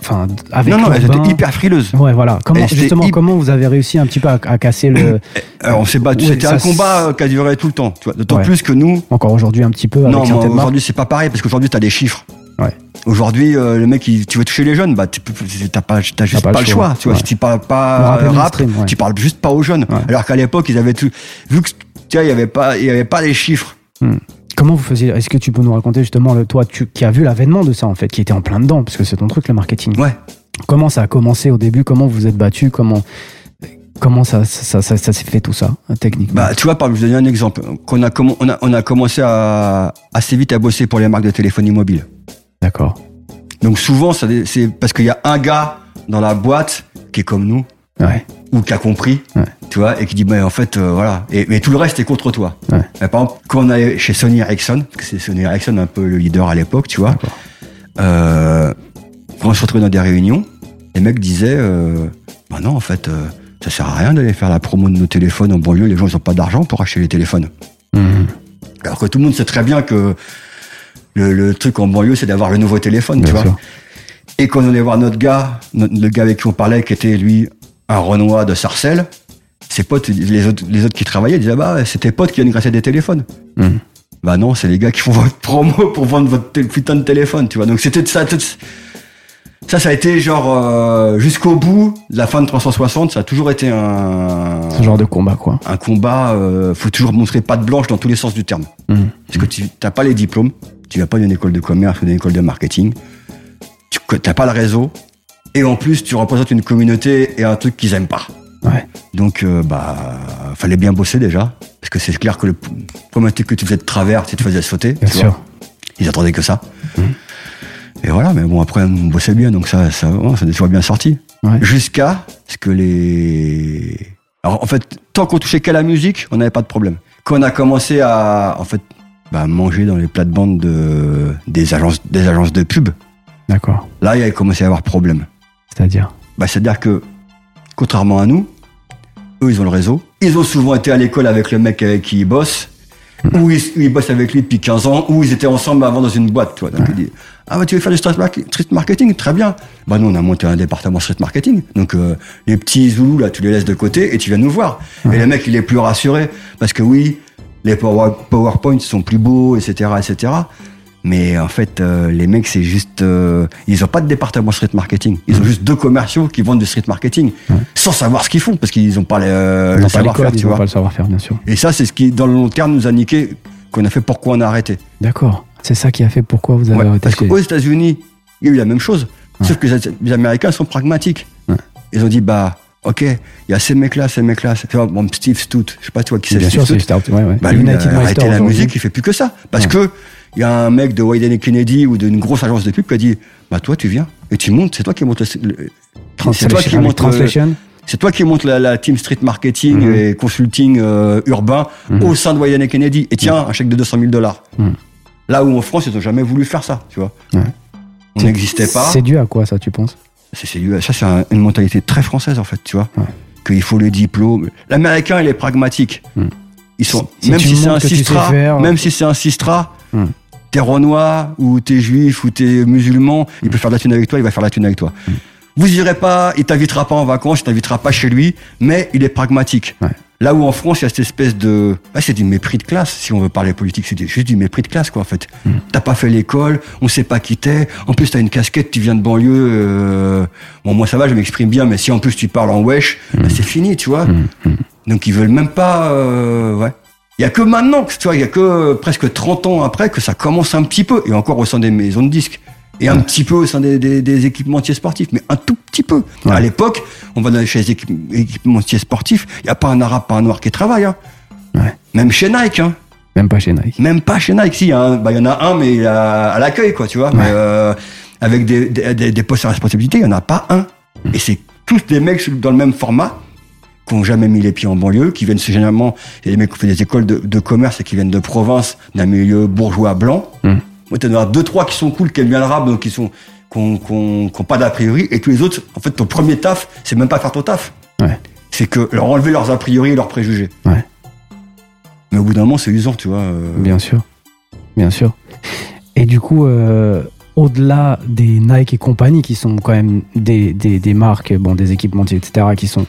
enfin, avec non, non, elles étaient hyper frileuses. Ouais, voilà. Comment justement, comment vous avez réussi un petit peu à, à casser le, Alors on s'est battu. C'était un combat euh, qui a duré tout le temps. D'autant Ouais. plus que nous. encore aujourd'hui un petit peu avec non, aujourd'hui c'est pas pareil parce qu'aujourd'hui t'as des chiffres. Ouais. Aujourd'hui, euh, le mec, il- tu veux toucher les jeunes, bah t'as pas, juste pas pas, le choix. choix. Tu vois, Ouais. si tu parles Le pas rap ouais. tu parles juste pas aux jeunes. Alors qu'à l'époque, ils avaient tout. Vu que tu vois, il y avait pas, il y avait pas les chiffres. Comment vous faisiez Est-ce que tu peux nous raconter justement, le, toi, tu, qui as vu l'avènement de ça en fait, qui était en plein dedans, parce que c'est ton truc le marketing. Ouais. Comment ça a commencé au début? Comment vous êtes battu Comment comment ça ça, ça, ça s'est fait tout ça techniquement? Bah, tu vois, par exemple, je vais donner un exemple. Qu'on a, on a, on a commencé à, assez vite à bosser pour les marques de téléphonie mobile. D'accord. Donc souvent, c'est parce qu'il y a un gars dans la boîte qui est comme nous Ouais. Ou qui a compris, Ouais. tu vois, et qui dit, mais en fait, euh, voilà. Et, mais tout le reste est contre toi. Ouais. Par exemple, quand on allait chez Sony Ericsson, parce que c'est Sony Ericsson un peu le leader à l'époque, tu vois, D'accord. euh, quand on se retrouvait dans des réunions, les mecs disaient, euh, bah non, en fait, ça sert à rien d'aller faire la promo de nos téléphones en banlieue, les gens ils ont pas d'argent pour acheter les téléphones. Mhm. Alors que tout le monde sait très bien que le, le truc en banlieue, c'est d'avoir le nouveau téléphone, tu vois. Et quand on allait voir notre gars, notre- le gars avec qui on parlait, qui était lui un Renoir de Sarcelles, ses potes, les autres, les autres qui travaillaient, disaient bah c'est tes potes qui viennent grâce à des téléphones. Mhm. Bah non, c'est les gars qui font votre promo pour vendre votre putain de téléphone, tu vois. Donc c'était ça, ça, ça a été genre euh, jusqu'au bout la fin de 360, ça a toujours été un Ce genre de combat quoi. un combat. euh, faut toujours montrer patte blanche dans tous les sens du terme. Mhm. Parce que tu n'as pas les diplômes, tu vas pas d'une école de commerce ou d'une école de marketing, tu n'as pas le réseau, et en plus tu représentes une communauté et un truc qu'ils aiment pas. Ouais. Donc euh, bah fallait bien bosser déjà, parce que c'est clair que le premier truc que tu faisais de travers, tu faisais sauter. Bien tu sûr. vois. Ils attendaient que ça. Mhm. Et voilà, mais bon après on bossait bien, donc ça ça, ouais, ça a toujours bien sorti. Ouais. Jusqu'à ce que les alors en fait tant qu'on touchait qu'à la musique, on n'avait pas de problème. Quand on a commencé à en fait bah, manger dans les plates-bandes de des agences des agences de pub, D'accord. là il y avait commencé à y avoir problème. C'est-à-dire. Bah, c'est-à-dire que, contrairement à nous, eux, ils ont le réseau. Ils ont souvent été à l'école avec le mec avec qui ils bossent, ou ils, ils bossent avec lui depuis 15 ans, ou ils étaient ensemble avant dans une boîte, toi. Donc, ils disent, ah, bah, tu veux faire du street, market- street marketing? Très bien. Bah, nous, on a monté un département street marketing. Donc, euh, les petits zoulous, là, tu les laisses de côté et tu viens nous voir. Et le mec, il est plus rassuré, parce que oui, les power- PowerPoints sont plus beaux, etc., etc. Mais en fait, euh, les mecs, c'est juste. euh, ils ont pas de département street marketing. Ils ont juste deux commerciaux qui vendent du street marketing sans savoir ce qu'ils font parce qu'ils pas le, le n'ont pas les savoir-faire, ils n'ont vois. pas le savoir-faire, bien sûr. Et ça, c'est ce qui, dans le long terme, nous a niqué, qu'on a fait pourquoi on a arrêté. D'accord. C'est ça qui a fait pourquoi vous avez Ouais, arrêté. parce qu'aux États-Unis, il y a eu la même chose. Sauf que les, Américains sont pragmatiques. Ouais. Ils ont dit, bah, ok, il y a ces mecs-là, ces mecs-là. Tu vois, bon, Steve Stout, je sais pas, tu vois qui c'est Bien Steve sûr, c'est Stout. Ouais, ouais. Bah, lui, il a arrêté la musique, il fait plus que ça. Parce que il y a un mec de Wyden Kennedy ou d'une grosse agence de pub qui a dit Bah, toi, tu viens et tu montes, c'est toi qui montes le. le- c'est toi qui Translation. monte le- Translation. c'est toi qui montes la, la team street marketing Mhm. et consulting euh, urbain Mhm. au sein de Wyden Kennedy. Et tiens, un chèque de 200 000 dollars. Mhm. Là où en France, ils n'ont jamais voulu faire ça, tu vois. On n'existait pas. C'est dû à quoi ça, tu penses? C'est- c'est- ça, c'est un- une mentalité très française, en fait, tu vois. Qu'il faut le diplôme. L'américain, il est pragmatique. Mm. Ils sont, Si même tu si c'est un Sistra, même si c'est un Sistra, Mm. T'es renois, ou t'es juif, ou t'es musulman, il peut faire de la thune avec toi, il va faire de la thune avec toi. Vous irez pas, il t'invitera pas en vacances, il t'invitera pas chez lui, mais il est pragmatique. Ouais. Là où en France, il y a cette espèce de... Ah, c'est du mépris de classe, si on veut parler politique, c'est juste du mépris de classe, quoi, en fait. T'as pas fait l'école, on sait pas qui t'es, en plus t'as une casquette, tu viens de banlieue... euh, Bon, moi ça va, je m'exprime bien, mais si en plus tu parles en wesh, bah, c'est fini, tu vois. Donc ils veulent même pas... euh, Ouais. Il y a que maintenant, que, tu vois, il y a que presque 30 ans après que ça commence un petit peu, et encore au sein des maisons de disques. Et un petit peu au sein des, des, des équipementiers sportifs, mais un tout petit peu. Ouais. À l'époque, on va chez les équip- équipementiers sportifs, il n'y a pas un arabe, pas un noir qui travaille. Hein. Ouais. Même chez Nike, hein. Même pas chez Nike. Même pas chez Nike. Si, il bah, y en a un, mais à, à l'accueil, quoi, tu vois. Mais euh, avec des, des, des, des postes à responsabilité, il n'y en a pas un. Et c'est tous des mecs dans le même format, qui n'ont jamais mis les pieds en banlieue, qui viennent généralement, il y a des mecs qui ont fait des écoles de, de commerce et qui viennent de province, d'un milieu bourgeois blanc. Mm. Moi, t'en as deux, trois qui sont cool, qui aiment bien l'arabe, donc qui sont, qui ont, qui ont- qui ont pas d'a priori, et tous les autres, en fait, ton premier taf, c'est même pas faire ton taf. Ouais. C'est que leur enlever leurs a priori et leurs préjugés. Ouais. Mais au bout d'un moment, c'est usant, tu vois. euh, Bien sûr. Bien sûr. Et du coup, euh, au-delà des Nike et compagnie, qui sont quand même des, des, des marques, bon, des équipementiers, etc., qui sont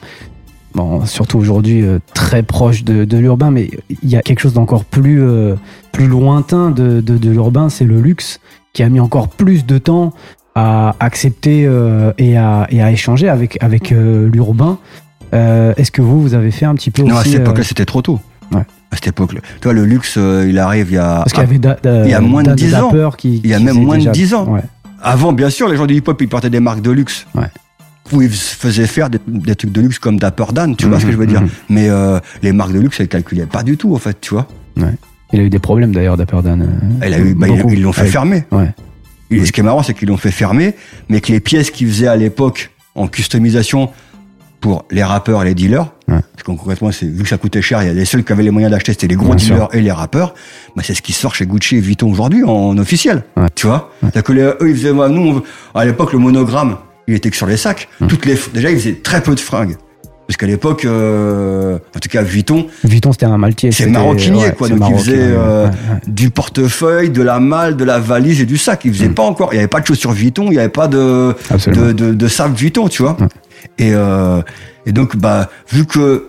bon, surtout aujourd'hui euh, très proches de, de l'urbain, mais il y a quelque chose d'encore plus, euh, plus lointain de, de, de l'urbain, c'est le luxe, qui a mis encore plus de temps à accepter euh, et, à, et à échanger avec, avec l'urbain. Est-ce que vous, vous avez fait un petit peu Non, à aussi cette euh, époque-là, c'était trop tôt. Ouais. À cette époque-là. Tu vois, le luxe, il arrive il y a. Parce qu'il y avait da- da- il y a moins de da- 10 ans. Qui, Il y a même moins de déjà- 10 ans. Ouais. Avant, bien sûr, les gens du hip-hop, ils portaient des marques de luxe. Ouais. Où ils faisaient faire des, des trucs de luxe comme Dapper Dan, tu vois ce que je veux dire. Mhm. Mais euh, les marques de luxe, elles calculaient pas du tout, en fait, tu vois. Il a eu des problèmes d'ailleurs, Dapper Dan. euh, Elle a eu, bah, ils- l'ont fait Avec- fermer. Ouais. Et ce qui est marrant, c'est qu'ils l'ont fait fermer, mais que les pièces qu'ils faisaient à l'époque en customisation pour les rappeurs et les dealers, Ouais. parce que concrètement, c'est, vu que ça coûtait cher, il y a les seuls qui avaient les moyens d'acheter, c'était les gros Bien sûr. dealers et les rappeurs, bah, c'est ce qui sort chez Gucci et Vuitton aujourd'hui en, officiel. Ouais. Tu vois? C'est-à-dire que les, eux, ils faisaient, bah, nous, on à l'époque, le monogramme, il était que sur les sacs. Hum. Toutes les, déjà, ils faisaient très peu de fringues. Parce qu'à l'époque, euh, en tout cas, Vuitton, Vuitton, c'était un maltier. C'est maroquinier, ouais, quoi. Donc, faisaient ouais, euh, ouais, ouais. du portefeuille, de la malle, de la valise et du sac. Ils faisaient pas encore. Il y avait pas de chaussures Vuitton, il y avait pas de de, de, de sac Vuitton, tu vois. Ouais. Et euh, et donc, bah, vu que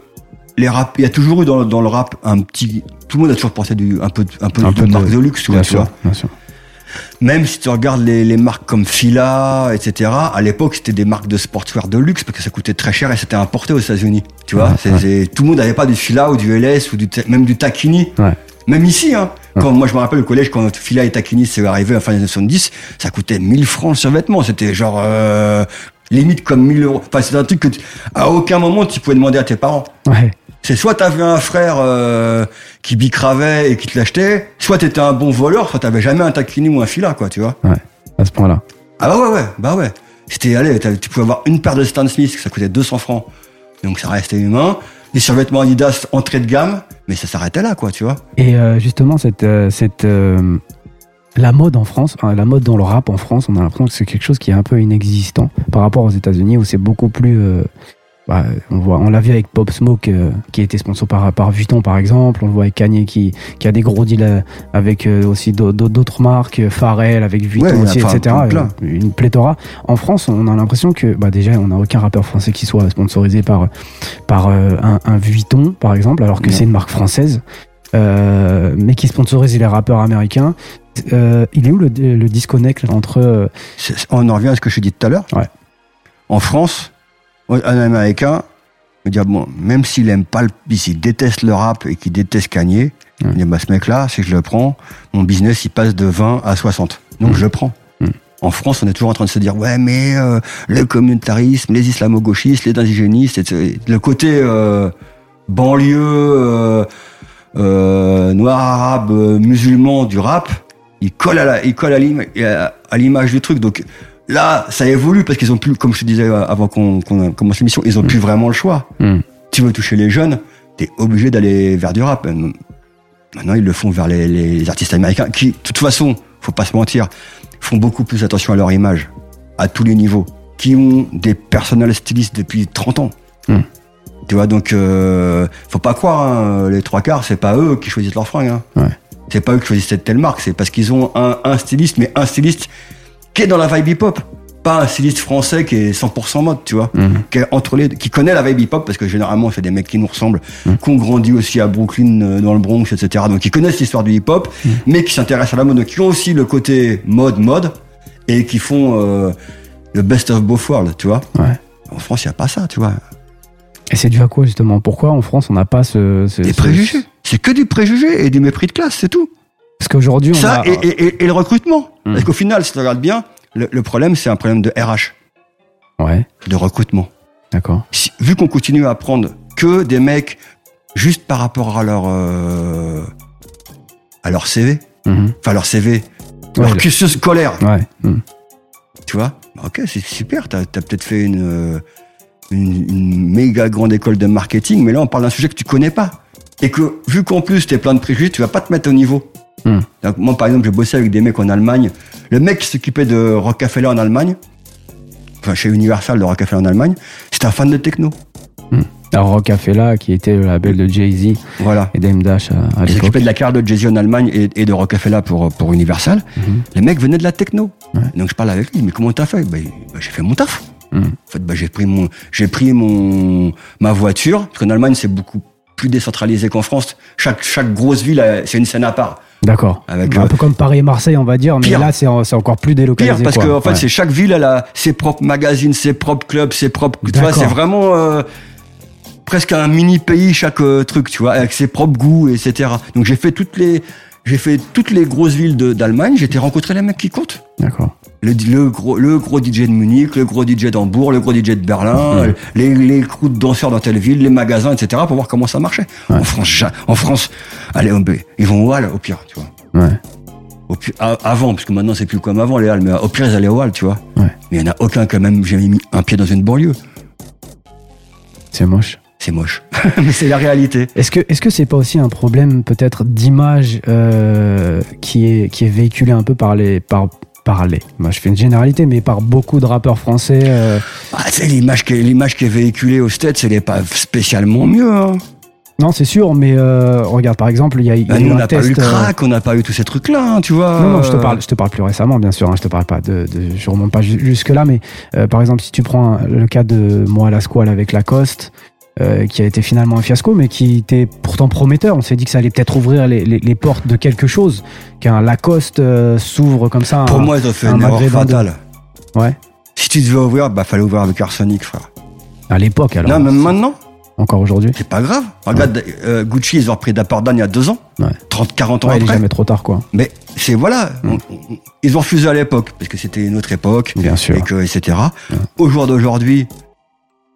les rap, il y a toujours eu dans, dans le rap un petit. Tout le monde a toujours pensé du un peu un peu Un de peu de- marque de luxe, tu vois. Bien tu vois. sûr, bien sûr. Même si tu regardes les, les marques comme Fila, etc., à l'époque, c'était des marques de sportswear de luxe parce que ça coûtait très cher et c'était importé aux États-Unis. Tu vois, Ouais, tout le monde n'avait pas du Fila ou du LS ou du, même du Takini. Ouais. Même ici, hein. Quand, moi, je me rappelle au collège, quand Fila et Takini c'est arrivé en fin des années 70, ça coûtait 1000 francs le survêtement. C'était genre, euh, limite comme 1000 euros. Enfin, c'est un truc que tu- à aucun moment tu pouvais demander à tes parents. Ouais. C'est soit t'avais un frère euh, qui bicravait et qui te l'achetait, soit t'étais un bon voleur, soit t'avais jamais un Takini ou un Fila, quoi, tu vois. À ce point-là. Ah bah ouais, ouais, bah ouais. C'était, allez, tu pouvais avoir une paire de Stan Smith, ça coûtait 200 francs. Donc ça restait humain. Des survêtements Adidas entrée de gamme, mais ça s'arrêtait là, quoi, tu vois. Et euh, justement, cette, euh, cette, euh, la mode en France, hein, la mode dans le rap en France, on a l'impression que c'est quelque chose qui est un peu inexistant par rapport aux États-Unis où c'est beaucoup plus. Bah, on voit, on l'a vu avec Pop Smoke euh, qui été sponsor par, par Vuitton par exemple. On le voit avec Kanye qui, qui a des gros deals euh, avec euh, aussi d'au- d'au- d'autres marques, Pharrell avec Vuitton Ouais, aussi, enfin, etc. Euh, Une pléthora. En France, on a l'impression que bah, déjà, on n'a aucun rappeur français qui soit sponsorisé par, par euh, un, un Vuitton par exemple, alors que c'est une marque française. mais qui sponsorise les rappeurs américains. Il est où le, le disconnect entre On en revient à ce que je dit tout à l'heure. Ouais. En France, un Américain me dit, ah bon, même s'il aime pas le, s'il déteste le rap et qu'il déteste Kanye, il dit, bah, ce mec-là, si je le prends, mon business, il passe de 20 à 60. Donc, Mm. je le prends. Mm. En France, on est toujours en train de se dire, ouais, mais euh, le communautarisme, les islamo-gauchistes, les indigénistes, etc. le côté euh, banlieue, euh, euh, noir arabe, euh, musulman du rap, il colle à la, il colle à l'image du truc. Donc là, ça évolue parce qu'ils ont plus, comme je te disais avant qu'on commence l'émission, ils ont plus vraiment le choix. Hmm. Tu veux toucher les jeunes, t'es obligé d'aller vers du rap. Maintenant, ils le font vers les, les artistes américains qui, de toute façon, faut pas se mentir, font beaucoup plus attention à leur image, à tous les niveaux, qui ont des personnels stylistes depuis 30 ans. Hmm. Tu vois, donc, euh, faut pas croire, hein, les trois quarts, c'est pas eux qui choisissent leurs fringues. Hein. Ouais. C'est pas eux qui choisissaient telle marque, c'est parce qu'ils ont un, un styliste, mais un styliste qui est dans la vibe hip-hop. Pas un styliste français qui est 100% mode, tu vois. Mhm. Qui, est entre les, qui connaît la vibe hip-hop, parce que généralement, c'est des mecs qui nous ressemblent, qui ont grandi aussi à Brooklyn, euh, dans le Bronx, etc. Donc, qui connaissent l'histoire du hip-hop, mais qui s'intéressent à la mode, donc qui ont aussi le côté mode, mode, et qui font euh, le best of both worlds, tu vois. Ouais. En France, il n'y a pas ça, tu vois. Et c'est dû à quoi justement? Pourquoi en France on n'a pas ce, ce- Des ce- préjugés. C'est que du préjugé et du mépris de classe, c'est tout. Parce qu'aujourd'hui on Ça a. et, et- le recrutement. Hmm. Parce qu'au final, si tu regardes bien, le, le problème, c'est un problème de RH, Ouais, de recrutement. d'accord. Si- vu qu'on continue à prendre que des mecs juste par rapport à leur euh, à leur CV, Mhm. enfin leur CV, Ouais, leur le- cursus scolaire, Ouais. mhm. tu vois? Ok, c'est super. T'as as, peut-être fait une, euh, une une méga grande école de marketing, mais là on parle d'un sujet que tu connais pas et que vu qu'en plus t'es plein de préjugés, tu vas pas te mettre au niveau. Hmm. Donc, moi, par exemple, j'ai bossé avec des mecs en Allemagne. Le mec qui s'occupait de Rockefeller en Allemagne, enfin chez Universal de Rockefeller en Allemagne, c'était un fan de techno. Alors Rocafella qui était le label de Jay-Z Voilà. et Dame Dash à, à Il s'occupait de la carte de Jay-Z en Allemagne et, et de Rockefeller pour, pour Universal. Mhm. Les mecs venaient de la techno. Ouais. Donc je parle avec lui, mais comment t'as fait? Bah, bah, J'ai fait mon taf. Mhm. En fait, bah, j'ai pris, mon, j'ai pris mon, ma voiture, parce qu'en Allemagne, c'est beaucoup plus décentralisé qu'en France. Chaque, chaque grosse ville, a- c'est une scène à part. D'accord. Avec, un euh, peu comme Paris et Marseille on va dire, mais pire. là c'est en- c'est encore plus délocalisé. Pire, parce quoi. que en fait, Ouais. c'est chaque ville, elle a ses propres magazines, ses propres clubs, ses propres. Tu vois, c'est vraiment euh, presque un mini pays chaque euh, truc, tu vois, avec ses propres goûts, etc. Donc j'ai fait toutes les, j'ai fait toutes les grosses villes de- d'Allemagne. J'ai été rencontrer les mecs qui comptent. D'accord. Le, le gros, le gros DJ de Munich, le gros DJ d'Hambourg, le gros DJ de Berlin, les, les crews de danseurs dans telle ville, les magasins, etc. pour voir comment ça marchait. Ouais. En France, ja- en France, allez, on- ils vont au Hall, au pire, tu vois. Ouais. Au pi- a- avant, parce que maintenant c'est plus comme avant les halles, mais au pire ils allaient au hall, tu vois. Ouais. Mais il n'y en a aucun quand même, j'ai mis un pied dans une banlieue. C'est moche. C'est moche. mais c'est la réalité. Est-ce que est-ce que c'est pas aussi un problème peut-être d'image euh, qui est qui est véhiculé un peu par les par par les moi je fais une généralité mais par beaucoup de rappeurs français euh, Ah, c'est l'image qui est, l'image qui est véhiculée au States, elle n'est pas spécialement mieux. Hein. non c'est sûr mais euh, regarde par exemple il y a, il y a Bah, eu nous, on n'a pas eu le euh, crack, on n'a pas eu tous ces trucs-là, hein, tu vois. non, non, je te parle, je te parle plus récemment, bien sûr. hein, je te parle pas de, de je remonte pas jusque là, mais euh, par exemple, si tu prends le cas de moi à la squale avec Lacoste, euh, qui a été finalement un fiasco, mais qui était pourtant prometteur. On s'est dit que ça allait peut-être ouvrir les, les- les portes de quelque chose, qu'un Lacoste euh, s'ouvre comme ça. Pour un- moi, ils ont fait un une erreur de- fatale. ouais. Si tu devais ouvrir, bah fallait ouvrir avec Arsenic, frère. À l'époque, alors. non, même maintenant, Encore aujourd'hui. c'est pas grave. Regarde, euh, Gucci, ils ont repris Dapardan il y a deux ans. Ouais. 30, 40 ans Ouais, il est après. jamais trop tard, quoi. Mais c'est voilà, Mm. on- on- ils ont refusé à l'époque parce que c'était une autre époque Bien sûr. et que etc. Au jour d'aujourd'hui,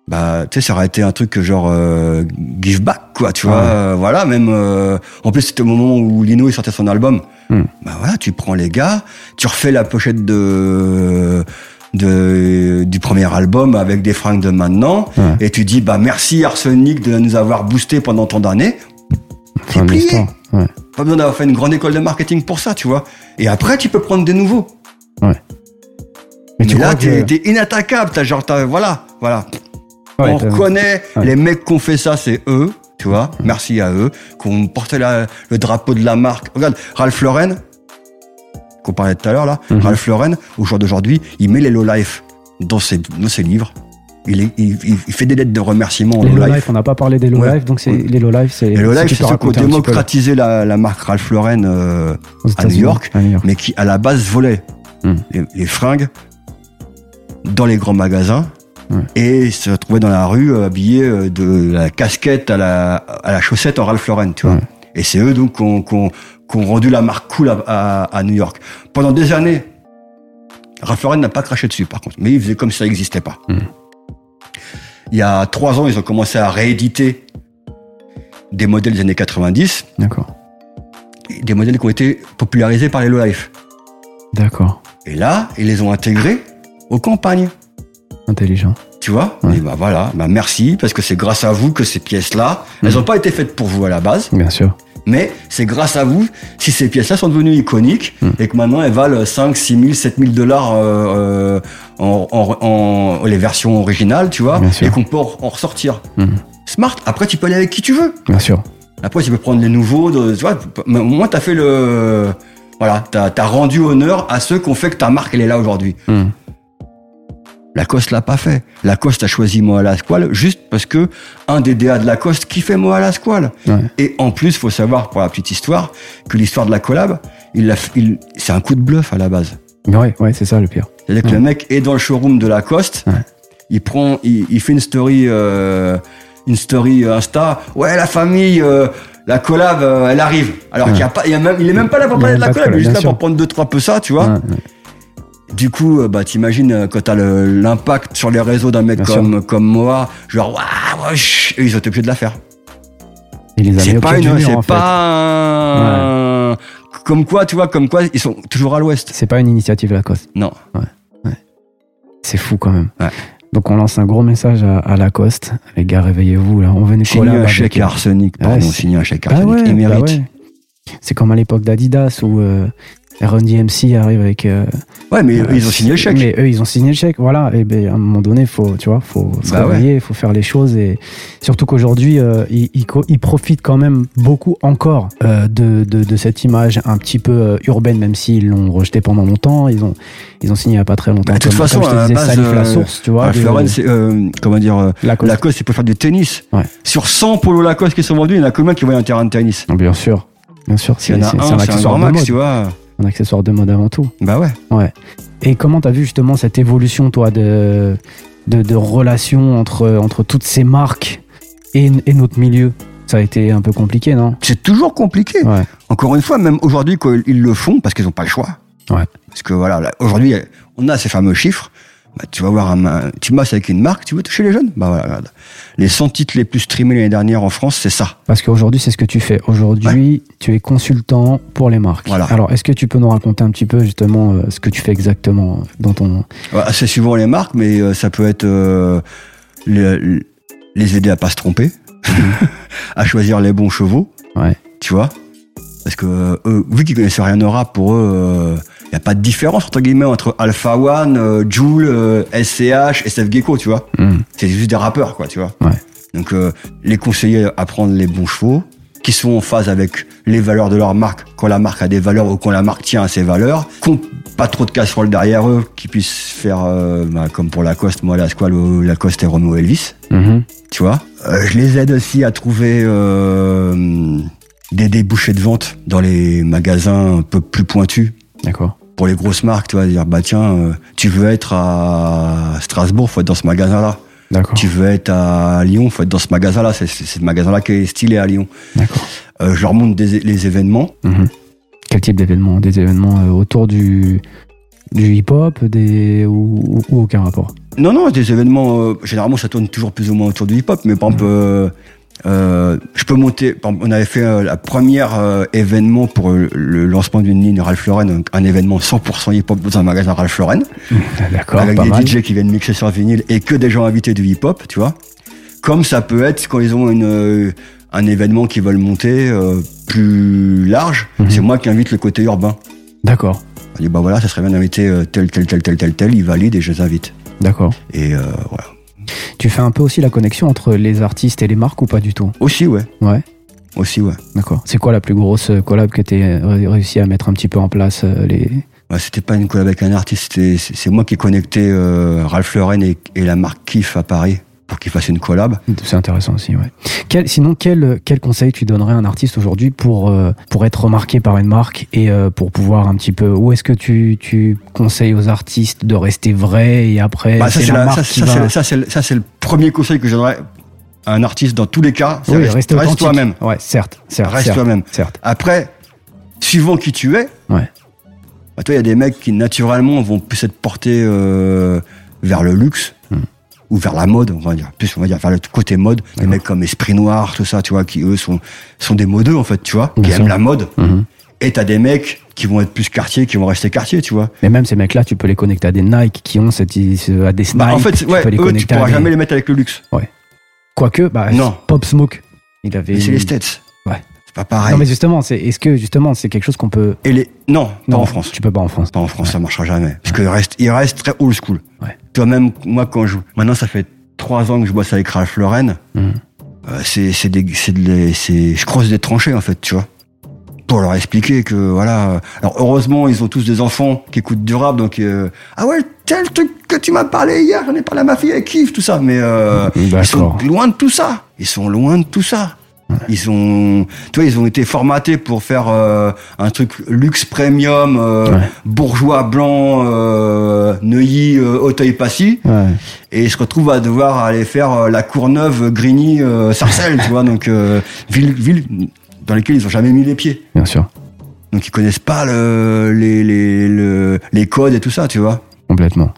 bah tu sais ça aurait été un truc genre euh, give back quoi, tu vois. Ouais. euh, voilà, même euh, en plus c'était au moment où Lino il sortait son album. Mm. Bah voilà, tu prends les gars, tu refais la pochette de de du premier album avec des fringues de maintenant Ouais. et tu dis bah merci Arsenic de nous avoir boosté pendant tant d'années. De plié. Ouais. Pas besoin d'avoir fait une grande école de marketing pour ça, tu vois. Et après, tu peux prendre des nouveaux. Mais, Mais, tu là, que- t'es t'es inattaquable. T'as genre, t'as- voilà, voilà. Ouais, on ouais. les mecs qui ont fait ça, c'est eux, tu vois. Merci à eux, qui ont porté la- le drapeau de la marque. Regarde, Ralph Lauren, qu'on parlait tout à l'heure là, Mhm. Ralph Lauren, au jour d'aujourd'hui, il met les low life dans ses, dans ses livres. Il, est- il, il- il fait des lettres de remerciement en Les low low life. life, on n'a pas parlé des low Ouais. life, donc c'est les low life, c'est. Et le si life, c'est ceux qui ont démocratisé la, la marque Ralph Lauren euh, à New York. à New York. mais qui à la base volait les, les fringues dans les grands magasins Ouais. et se retrouvait dans la rue euh, habillé euh, de la casquette à la, à la chaussette en Ralph Lauren, tu vois. Ouais. Et c'est eux donc qui ont, rendu la marque cool à, à- à New York. Pendant des années, Ralph Lauren n'a pas craché dessus par contre, mais il faisait comme si ça n'existait pas. Hmm. Il y a trois ans, ils ont commencé à rééditer des modèles des années 90, D'accord. des modèles qui ont été popularisés par les low life. D'accord. Et là, ils les ont intégrés aux campagnes. Intelligent. Tu vois Ouais. Et bah voilà, bah merci, parce que c'est grâce à vous que ces pièces-là, elles n'ont pas été faites pour vous à la base, Bien sûr. mais c'est grâce à vous si ces pièces-là sont devenues iconiques Mhm. et que maintenant elles valent 5, 6 000, 7 000 dollars euh, euh, en, en- en- les versions originales, tu vois, et qu'on peut en ressortir. Mhm. Smart, après tu peux aller avec qui tu veux. Bien sûr. Après, tu peux prendre les nouveaux. de- tu vois, mais au moins, t'as fait le. Voilà, t'as as rendu honneur à ceux qui ont fait que ta marque, elle est là aujourd'hui. Hmm. Lacoste l'a pas fait. Lacoste a choisi Moa la Squale juste parce que un des DA de Lacoste kiffait Moa la Squale. Ouais. Et en plus, faut savoir, pour la petite histoire, que l'histoire de la collab, il il- c'est un coup de bluff à la base. Ouais, ouais, c'est ça le pire. C'est-à-dire que le mec est dans le showroom de Lacoste, Ouais. il prend, il, il fait une story, euh, une story Insta. Ouais, la famille, euh, la collab, euh, elle arrive. Alors qu'il y a pas, il, y a même, il est même pas là pour parler de la collab, il est juste là pour prendre deux trois peu ça, tu vois. Ouais, ouais. Du coup, euh, bah t'imagines euh, quand t'as l'impact sur les réseaux d'un mec Bien comme comme Moa, genre waouh, ils ont été obligés de la faire. C'est pas une, c'est en fait. pas un- comme quoi, tu vois, comme quoi ils sont toujours à l'ouest. C'est pas une initiative Lacoste. Non. C'est fou quand même. Ouais. Donc on lance un gros message à, à Lacoste. Les gars, réveillez-vous là. On venait Signer un chèque à arsenic, pardon, Ouais, signer un chèque arsenic. ouais, bah ouais. C'est comme à l'époque d'Adidas où euh, Run DMC arrive avec. euh, Ouais, mais euh, ils ont signé le chèque. Mais eux, ils ont signé le chèque. Voilà. Et ben à un moment donné, faut, tu vois, faut se Bah ouais. réveiller, faut faire les choses et surtout qu'aujourd'hui, euh, ils, ils ils profitent quand même beaucoup encore euh, de, de, de cette image un petit peu euh, urbaine, même s'ils l'ont rejeté pendant longtemps. Ils ont, ils ont signé il y a pas très longtemps. Bah, de toute Comme- façon, comme je te disais, base, la euh, source, tu vois. Euh, comment dire, euh, Lacoste. Lacoste, c'est pour faire du tennis. Ouais. Sur 100 polos Lacoste qui sont vendus, il y en a combien qui voient un terrain de tennis? Bien sûr. Bien sûr, c'est un, un un accessoire de max, mode. tu vois. Un accessoire de mode avant tout. Bah ouais. Ouais. Et comment t'as vu justement cette évolution, toi, de, de, de relation entre, entre toutes ces marques et, et notre milieu? Ça a été un peu compliqué, non? C'est toujours compliqué. Ouais. Encore une fois, même aujourd'hui, ils le font, parce qu'ils n'ont pas le choix. Ouais. Parce que voilà, là, aujourd'hui, on a ces fameux chiffres. Bah, tu vas voir, un, tu bosses avec une marque, tu veux toucher les jeunes? Bah voilà, regarde. Les 100 titres les plus streamés l'année dernière en France, c'est ça. Parce qu'aujourd'hui, c'est ce que tu fais. Aujourd'hui, tu es consultant pour les marques. Voilà. Alors, est-ce que tu peux nous raconter un petit peu justement euh, ce que tu fais exactement dans ton. Ouais, C'est suivant les marques, mais euh, ça peut être euh, les, les aider à pas se tromper, à choisir les bons chevaux. Ouais. Tu vois Parce que euh, eux, vu qu'ils connaissent rien au rap, pour eux, il n'y a pas de différence entre guillemets entre Alpha One, euh, Joule, euh, SCH, SF Gecko, tu vois Hmm. C'est juste des rappeurs, quoi, tu vois Ouais. Donc euh, les conseiller à prendre les bons chevaux, qui sont en phase avec les valeurs de leur marque, quand la marque a des valeurs ou quand la marque tient à ses valeurs, qui n'ont pas trop de casseroles derrière eux, qui puissent faire, euh, bah, comme pour Lacoste, moi la Squale, euh, Lacoste et Romeo Elvis, Mhm. tu vois. Euh, je les aide aussi à trouver euh, des débouchés de vente dans les magasins un peu plus pointus D'accord. pour les grosses marques, tu vois, dire bah tiens, euh, tu veux être à Strasbourg, faut être dans ce magasin-là. D'accord. Tu veux être à Lyon, faut être dans ce magasin-là. C'est ce magasin-là qui est stylé à Lyon. D'accord. Euh, je leur montre des, les événements. Mhm. Quel type d'événements? Des événements euh, autour du, du hip-hop des... ou, aucun rapport? Non, non, des événements. euh, généralement, ça tourne toujours plus ou moins autour du hip-hop. Mais par exemple, euh, euh, je peux monter. on avait fait euh, la première euh, événement pour euh, le lancement d'une ligne Ralph Lauren, un, un événement 100% hip-hop dans un magasin Ralph Lauren. D'accord, avec pas des mal. DJ qui viennent mixer sur vinyle et que des gens invités du hip-hop, tu vois. Comme ça peut être quand ils ont une, euh, un événement qu'ils veulent monter euh, plus large, Mhm. c'est moi qui invite le côté urbain. D'accord. On dit bah voilà, ça serait bien d'inviter tel, tel, tel, tel, tel, tel, ils valident et je les invite. D'accord. Et euh, voilà. Tu fais un peu aussi la connexion entre les artistes et les marques ou pas du tout? Aussi, ouais. Ouais. Aussi, ouais. D'accord. C'est quoi la plus grosse collab que tu as réussi à mettre un petit peu en place euh, les... Ouais, c'était pas une collab avec un artiste, c'est c'est moi qui ai connecté euh, Ralph Lauren et, et la marque Kif à Paris pour qu'ils fassent une collab. C'est intéressant aussi, ouais. Quel, sinon, quel, quel conseil tu donnerais à un artiste aujourd'hui pour, euh, pour être remarqué par une marque et euh, pour pouvoir un petit peu... Où est-ce que tu, tu conseilles aux artistes de rester vrais et après Bah, ça, c'est la la- ça, va- le- premier conseil que je donnerais à un artiste dans tous les cas. Oui, reste, toi-même. Ouais, certes, certes. Reste toi-même. Certes. Après, suivant qui tu es, Ouais. bah, toi, il y a des mecs qui naturellement vont plus être portés euh, vers le luxe. Ou vers la mode, on va dire. Plus, on va dire vers le côté mode. Des mecs comme Esprit Noir, tout ça, tu vois, qui eux sont, sont des modeux, en fait, tu vois, qui aiment la mode. Mhm. Et t'as des mecs qui vont être plus quartier, qui vont rester quartier, tu vois. Mais même ces mecs-là, tu peux les connecter à des Nike qui ont cette, à des Snipes. Bah, en fait, tu ouais, peux les eux, tu pourras des- jamais les mettre avec le luxe. Quoique, bah, Non. Pop Smoke, il avait. C'est les States. Ouais. Pas pareil. Non, mais justement, c'est, est-ce que justement, c'est quelque chose qu'on peut. Et les, non, pas en France. Tu peux pas en France. Pas en France, ça marchera jamais. Parce qu'il reste, il reste très old school. Ouais. Toi-même, moi, quand je, maintenant, ça fait trois ans que je bosse avec Ralph Lauren. Mhm. euh, c'est c'est des c'est de les- c'est je creuse des tranchées en fait, tu vois. Pour leur expliquer que voilà. Alors heureusement, ils ont tous des enfants qui écoutent du rap, donc euh, ah ouais, tel truc que tu m'as parlé hier, j'en ai parlé à ma fille, elle kiffe tout ça, mais euh, ils sont loin de tout ça. Ils sont loin de tout ça. Ils vois, ils ont été formatés pour faire euh, un truc luxe premium, euh, Ouais. bourgeois blanc, euh, Neuilly, Auteuil-Passy, Ouais. et ils se retrouvent à devoir aller faire la Courneuve, Grigny, Sarcelles, tu vois, donc ville, ville dans lesquelles ils ont jamais mis les pieds. Bien sûr. Donc ils connaissent pas le, les, les, le- les codes et tout ça, tu vois. Complètement.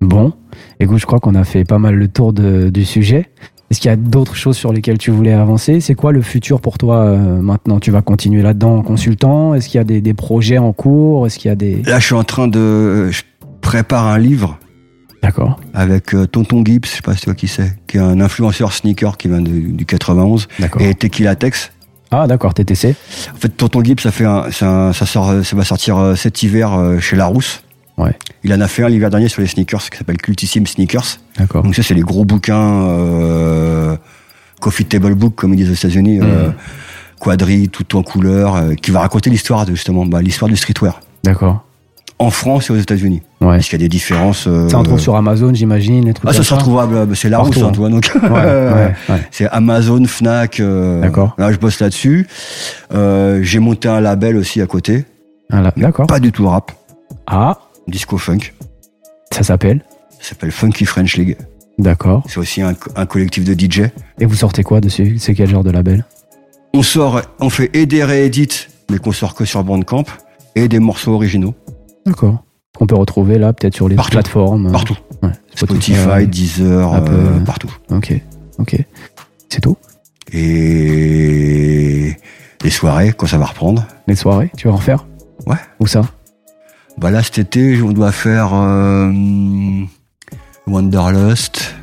Bon, écoute, je crois qu'on a fait pas mal le tour de- du sujet. Est-ce qu'il y a d'autres choses sur lesquelles tu voulais avancer? C'est quoi le futur pour toi euh, maintenant? Tu vas continuer là-dedans en consultant? Est-ce qu'il y a des, des projets en cours? Est-ce qu'il y a des... Là, je suis en train de, je prépare un livre D'accord, avec euh, Tonton Gibbs, je sais pas si tu vois qui c'est, qui est un influenceur sneaker qui vient de- du 91, d'accord. et Tequila Tex. Ah d'accord, TTC. En fait, Tonton Gibbs, ça fait un, ça sort, ça va sortir euh, cet hiver euh, chez Larousse. Ouais. Il en a fait un l'hiver dernier sur les sneakers qui s'appelle Cultissime Sneakers. D'accord. Donc ça, c'est les gros bouquins, euh, coffee table book comme ils disent aux États-Unis, euh, Mhm. quadri, tout en couleur, euh, qui va raconter l'histoire de justement, bah, l'histoire du streetwear D'accord. en France et aux États-Unis. Ouais. Parce qu'il y a des différences. euh, Ça on trouve sur Amazon, j'imagine, les trucs Ah, ça sera trouvable, euh, c'est Larousse, hein, vois, donc. Ouais. C'est Amazon, Fnac. euh, D'accord. Là, je bosse là-dessus. Euh, j'ai monté un label aussi à côté. Ah, D'accord. Pas du tout rap, Ah, disco funk. ça s'appelle Ça s'appelle Funky French League. D'accord. C'est aussi un, un collectif de DJ. Et vous sortez quoi dessus C'est quel genre de label? On sort, on fait et des réédits, mais qu'on sort que sur Bandcamp, et des morceaux originaux. D'accord. Qu'on peut retrouver là, peut-être sur les Partout. plateformes. euh, Partout. Ouais. Spotify, Deezer, Apple. euh, partout. Ok. Ok. C'est tout? Et les soirées, quand ça va reprendre. Les soirées, tu vas en faire? Ouais. Où ça? Bah là, cet été, on doit faire euh, Wanderlust.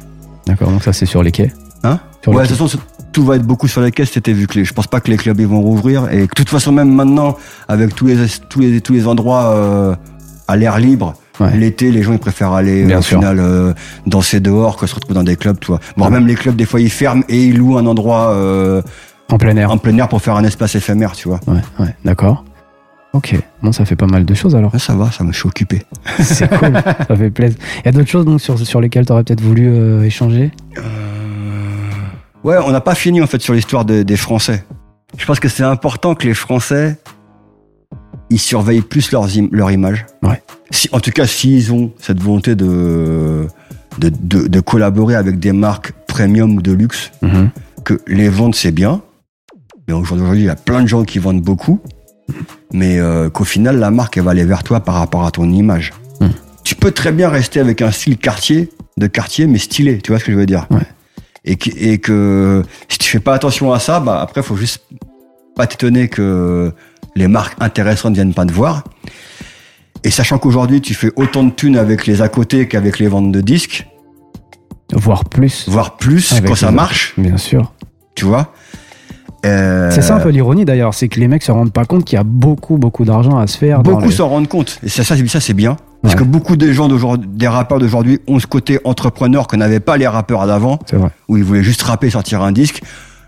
D'accord, donc ça c'est sur les quais. Hein? Sur Ouais, de toute façon, tout va être beaucoup sur les caisses cet été, vu que les, je pense pas que les clubs ils vont rouvrir. Et de toute façon, même maintenant, avec tous les, tous les, tous les endroits euh, à l'air libre, Ouais. l'été, les gens ils préfèrent aller Bien au sûr. final euh, danser dehors que se retrouver dans des clubs, tu vois. Bon, même les clubs, des fois, ils ferment et ils louent un endroit euh, En plein air. en plein air pour faire un espace éphémère, tu vois. Ouais, ouais, d'accord. Ok, bon, ça fait pas mal de choses alors. Ça va, ça me suis occupé. C'est cool, ça fait plaisir. Il y a d'autres choses donc sur, sur lesquelles tu aurais peut-être voulu euh, échanger? Ouais, on n'a pas fini en fait sur l'histoire de- des Français. Je pense que c'est important que les Français ils surveillent plus leurs im- leur image. Ouais. Si, en tout cas, s'ils ont cette volonté de, de, de, de collaborer avec des marques premium ou de luxe, Mhm. que les ventes c'est bien, mais aujourd'hui il y a plein de gens qui vendent beaucoup, mais euh, qu'au final la marque elle va aller vers toi par rapport à ton image. Mm. Tu peux très bien rester avec un style quartier, de quartier, mais stylé, tu vois ce que je veux dire? Ouais. et, que, et que si tu fais pas attention à ça, bah après faut juste pas t'étonner que les marques intéressantes viennent pas te voir. Et sachant qu'aujourd'hui tu fais autant de thunes avec les à côté qu'avec les ventes de disques, Voire plus. voire plus Avec quand ça marche, Bien sûr. tu vois? Euh, C'est ça un peu l'ironie d'ailleurs, c'est que les mecs se rendent pas compte qu'il y a beaucoup, beaucoup d'argent à se faire. Beaucoup les- s'en rendent compte. Et ça, ça, ça c'est bien. Parce Ouais. que beaucoup de gens d'aujourd'hui, des rappeurs d'aujourd'hui ont ce côté entrepreneur que n'avaient pas les rappeurs d'avant, C'est vrai. où ils voulaient juste rapper, sortir un disque.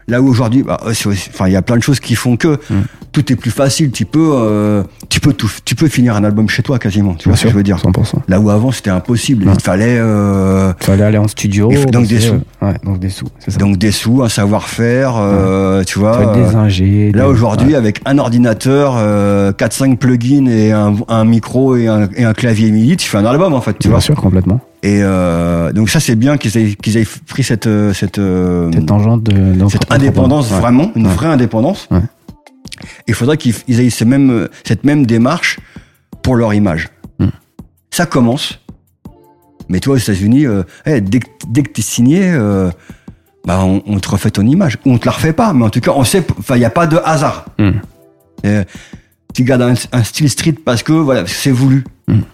Là où aujourd'hui, bah, enfin, il y a plein de choses qui font que Mm. tout est plus facile. Tu peux, euh, tu peux tout, tu peux finir un album chez toi quasiment. Tu vois ce que je veux dire 100%. Là où avant c'était impossible. Ouais. Il fallait euh, Fallait aller en studio. Il faut donc des sous. euh, Ouais, donc des sous. Ça. donc des sous, un savoir-faire, euh, tu vois. Des euh, ingés. Là des- aujourd'hui, avec un ordinateur, euh, 4-5 plugins et un, un micro et un, et un clavier MIDI, tu fais un album en fait, tu Bien vois. sûr, complètement. Et euh, donc ça c'est bien qu'ils aient, qu'ils aient pris cette euh, cette, euh, Cette tangente de. cette indépendance Ouais. vraiment, une Ouais. vraie indépendance. Ouais. Il faudrait qu'ils ils aient ce même, cette même démarche pour leur image. Mm. Ça commence. Mais toi aux États-Unis, euh, eh, dès, que- dès que t'es signé, euh, bah on, on te refait ton image. Ou on te la refait pas, mais en tout cas on sait, enfin il n'y a pas de hasard. Mm. Tu gardes un, un style street parce que voilà, c'est voulu.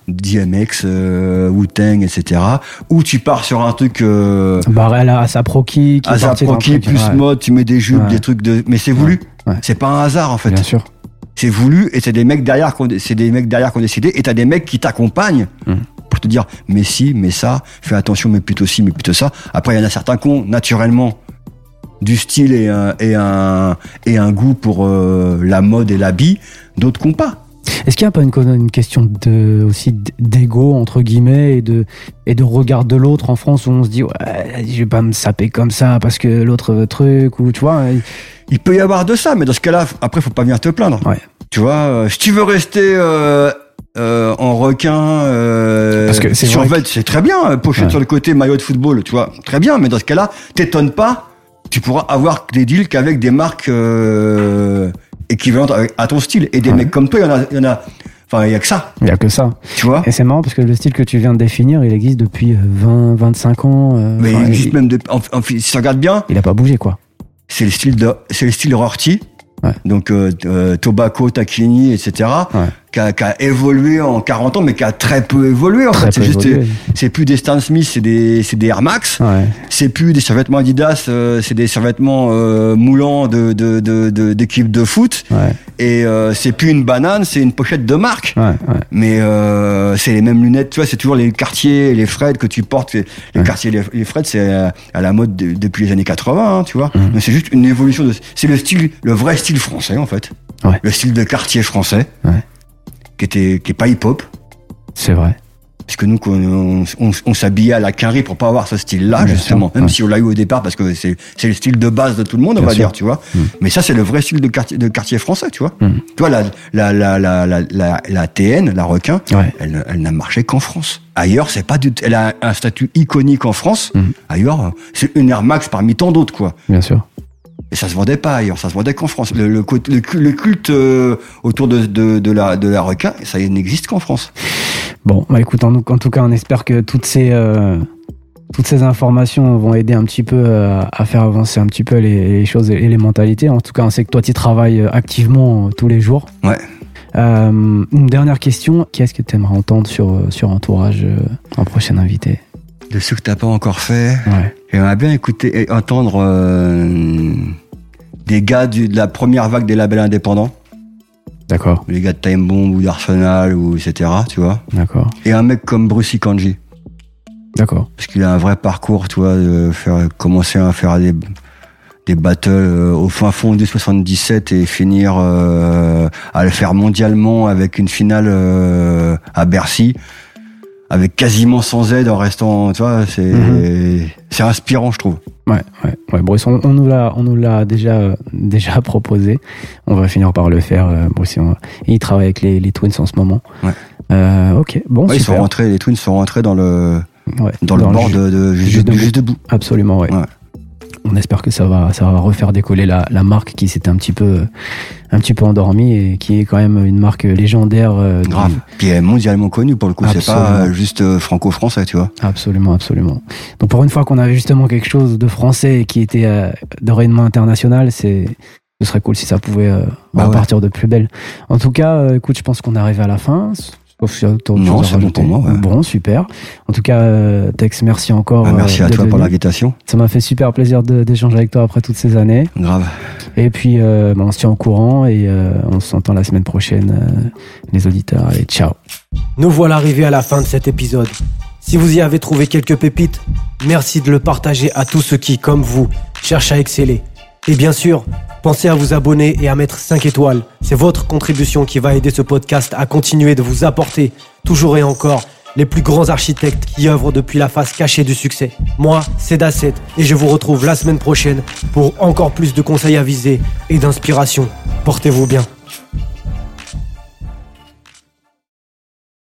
DMX, euh, Wu-Tang, etc. Ou tu pars sur un truc euh, Barrel à sa proki. qui qui truc, plus ouais. mode, tu mets des jupes, Ouais. des trucs de. Mais c'est voulu. Ouais. C'est pas un hasard en fait. Bien sûr. C'est voulu et c'est des mecs derrière qui ont, c'est des mecs derrière qui ont décidé et t'as des mecs qui t'accompagnent Mm. pour te dire mais si, mais ça, fais attention, mais plutôt ci, mais plutôt ça. Après il y en a certains qui ont naturellement du style et un, et un, et un goût pour euh, la mode et l'habit, d'autres qui n'ont pas. Est-ce qu'il n'y a pas une, une question de, aussi d'ego, entre guillemets, et de, et de regard de l'autre en France où on se dit, ouais, je vais pas me saper comme ça parce que l'autre truc, ou tu vois. Il peut y avoir de ça, mais dans ce cas-là, après, faut pas venir te plaindre. Ouais. Tu vois, euh, si tu veux rester euh, euh, en requin, euh, Parce que c'est très bien. euh, Pochette Ouais. sur le côté, maillot de football, tu vois, très bien. Mais dans ce cas-là, t'étonnes pas. Tu pourras avoir des deals qu'avec des marques euh, équivalentes à- à ton style. Et des Ouais. mecs comme toi, il y en a, il y en a. Enfin, il y a que ça, Il n'y a que ça. tu vois. Et c'est marrant parce que le style que tu viens de définir, il existe depuis euh, 20, 25 ans. euh, Mais il existe même de, en, en- si tu regardes bien, il a pas bougé, quoi. c'est le style de, c'est le style Rorty. Ouais. Donc euh, euh, Tobacco, Tacchini, etc. Ouais. Qui, a, qui a évolué en 40 ans, mais qui a très peu évolué. En Très fait, peu c'est juste, évolué. c'est plus des Stan Smith, c'est des, c'est des Air Max. Ouais. C'est plus des survêtements Adidas, euh, c'est des survêtements euh, moulants de, de, de, de- d'équipes de foot. Ouais. Et euh, c'est plus une banane, c'est une pochette de marque. Ouais. Mais euh, c'est les mêmes lunettes, tu vois, c'est toujours les quartiers, les Fred que tu portes. Les quartiers, les, les Fred, c'est euh, à la mode de- depuis les années 80, hein, tu vois. Mhm. Mais c'est juste une évolution de. C'est le style, le vrai style français en fait. Le style de quartier français. Qui était, qui est pas hip-hop. C'est vrai. Parce que nous, on, on, on s'habillait à la quinrie pour pas avoir ce style-là, justement. sûr, Même ouais. si on l'a eu au départ, parce que c'est c'est le style de base de tout le monde, on Bien va sûr. dire, tu vois. Mm. Mais ça, c'est le vrai style de quartier, de quartier français, tu vois. Mm. Tu vois, la, la, la, la, la, la, la TN, la requin, Ouais. elle, elle n'a marché qu'en France. Ailleurs, c'est pas du Elle a un statut iconique en France. Mm. Ailleurs, c'est une Air Max parmi tant d'autres, quoi. Bien sûr. Et ça se vendait pas ailleurs, ça se vendait qu'en France. Le, le, côté- le, cu- le culte euh, autour de, de, de, la, de la requin, ça n'existe qu'en France. Bon, bah écoute, en, en tout cas, on espère que toutes ces, euh, toutes ces informations vont aider un petit peu euh, à faire avancer un petit peu les, les choses et les mentalités. En tout cas, on sait que toi, tu travailles euh, activement tous les jours. Ouais. Une dernière question. Qu'est-ce que tu aimerais entendre sur, sur Entourage en prochain invité? De ceux que t'as pas encore fait, Ouais. J'aimerais bien écouter et entendre euh, des gars du- de la première vague des labels indépendants, D'accord, les gars de Time Bomb ou d'Arsenal ou etc. Tu vois. d'accord, Et un mec comme Brucey Kanji, d'accord. parce qu'il a un vrai parcours, tu vois, de faire commencer à faire des des battles euh, au fin fond du 77 et finir euh, à le faire mondialement avec une finale euh, à Bercy avec quasiment sans aide en restant tu vois c'est c'est inspirant je trouve Ouais, ouais, ouais. Bruce, on, on nous l'a, on nous l'a déjà, déjà proposé. On va finir par le faire. euh, Bruce, on va- et il travaille avec les, les Twins en ce moment. Ouais. Euh, ok, bon, Ouais, ils sont rentrés les Twins sont rentrés dans le Ouais, dans, le bord ju- de, de juste, juste debout. Absolument, ouais. On espère que ça va, ça va refaire décoller la, la marque qui s'était un petit peu, un petit peu endormie et qui est quand même une marque légendaire. euh, du- Grave. Puis elle est mondialement connue pour le coup, c'est pas euh, juste euh, franco-français, tu vois. Absolument, absolument. Donc pour une fois qu'on avait justement quelque chose de français qui était euh, de rayonnement international, c'est ce serait cool si ça pouvait euh, Bah ouais. repartir de plus belle. En tout cas, écoute, je pense qu'on arrive à la fin. Sauf si Non, c'est bon rajouter. pour moi, ouais. Bon, super. En tout cas, euh, Tex, merci encore. Bah, merci euh, à toi pour l'invitation. Ça m'a fait super plaisir d'échanger avec toi après toutes ces années. Grave. Et puis, euh, bah, on se tient au courant et euh, on s'entend la semaine prochaine, euh, les auditeurs. Allez, ciao. Nous voilà arrivés à la fin de cet épisode. Si vous y avez trouvé quelques pépites, merci de le partager à tous ceux qui, comme vous, cherchent à exceller. Et bien sûr, pensez à vous abonner et à mettre 5 étoiles. C'est votre contribution qui va aider ce podcast à continuer de vous apporter, toujours et encore, les plus grands architectes qui œuvrent depuis la face cachée du succès. Moi, c'est Dasset et je vous retrouve la semaine prochaine pour encore plus de conseils avisés et d'inspiration. Portez-vous bien.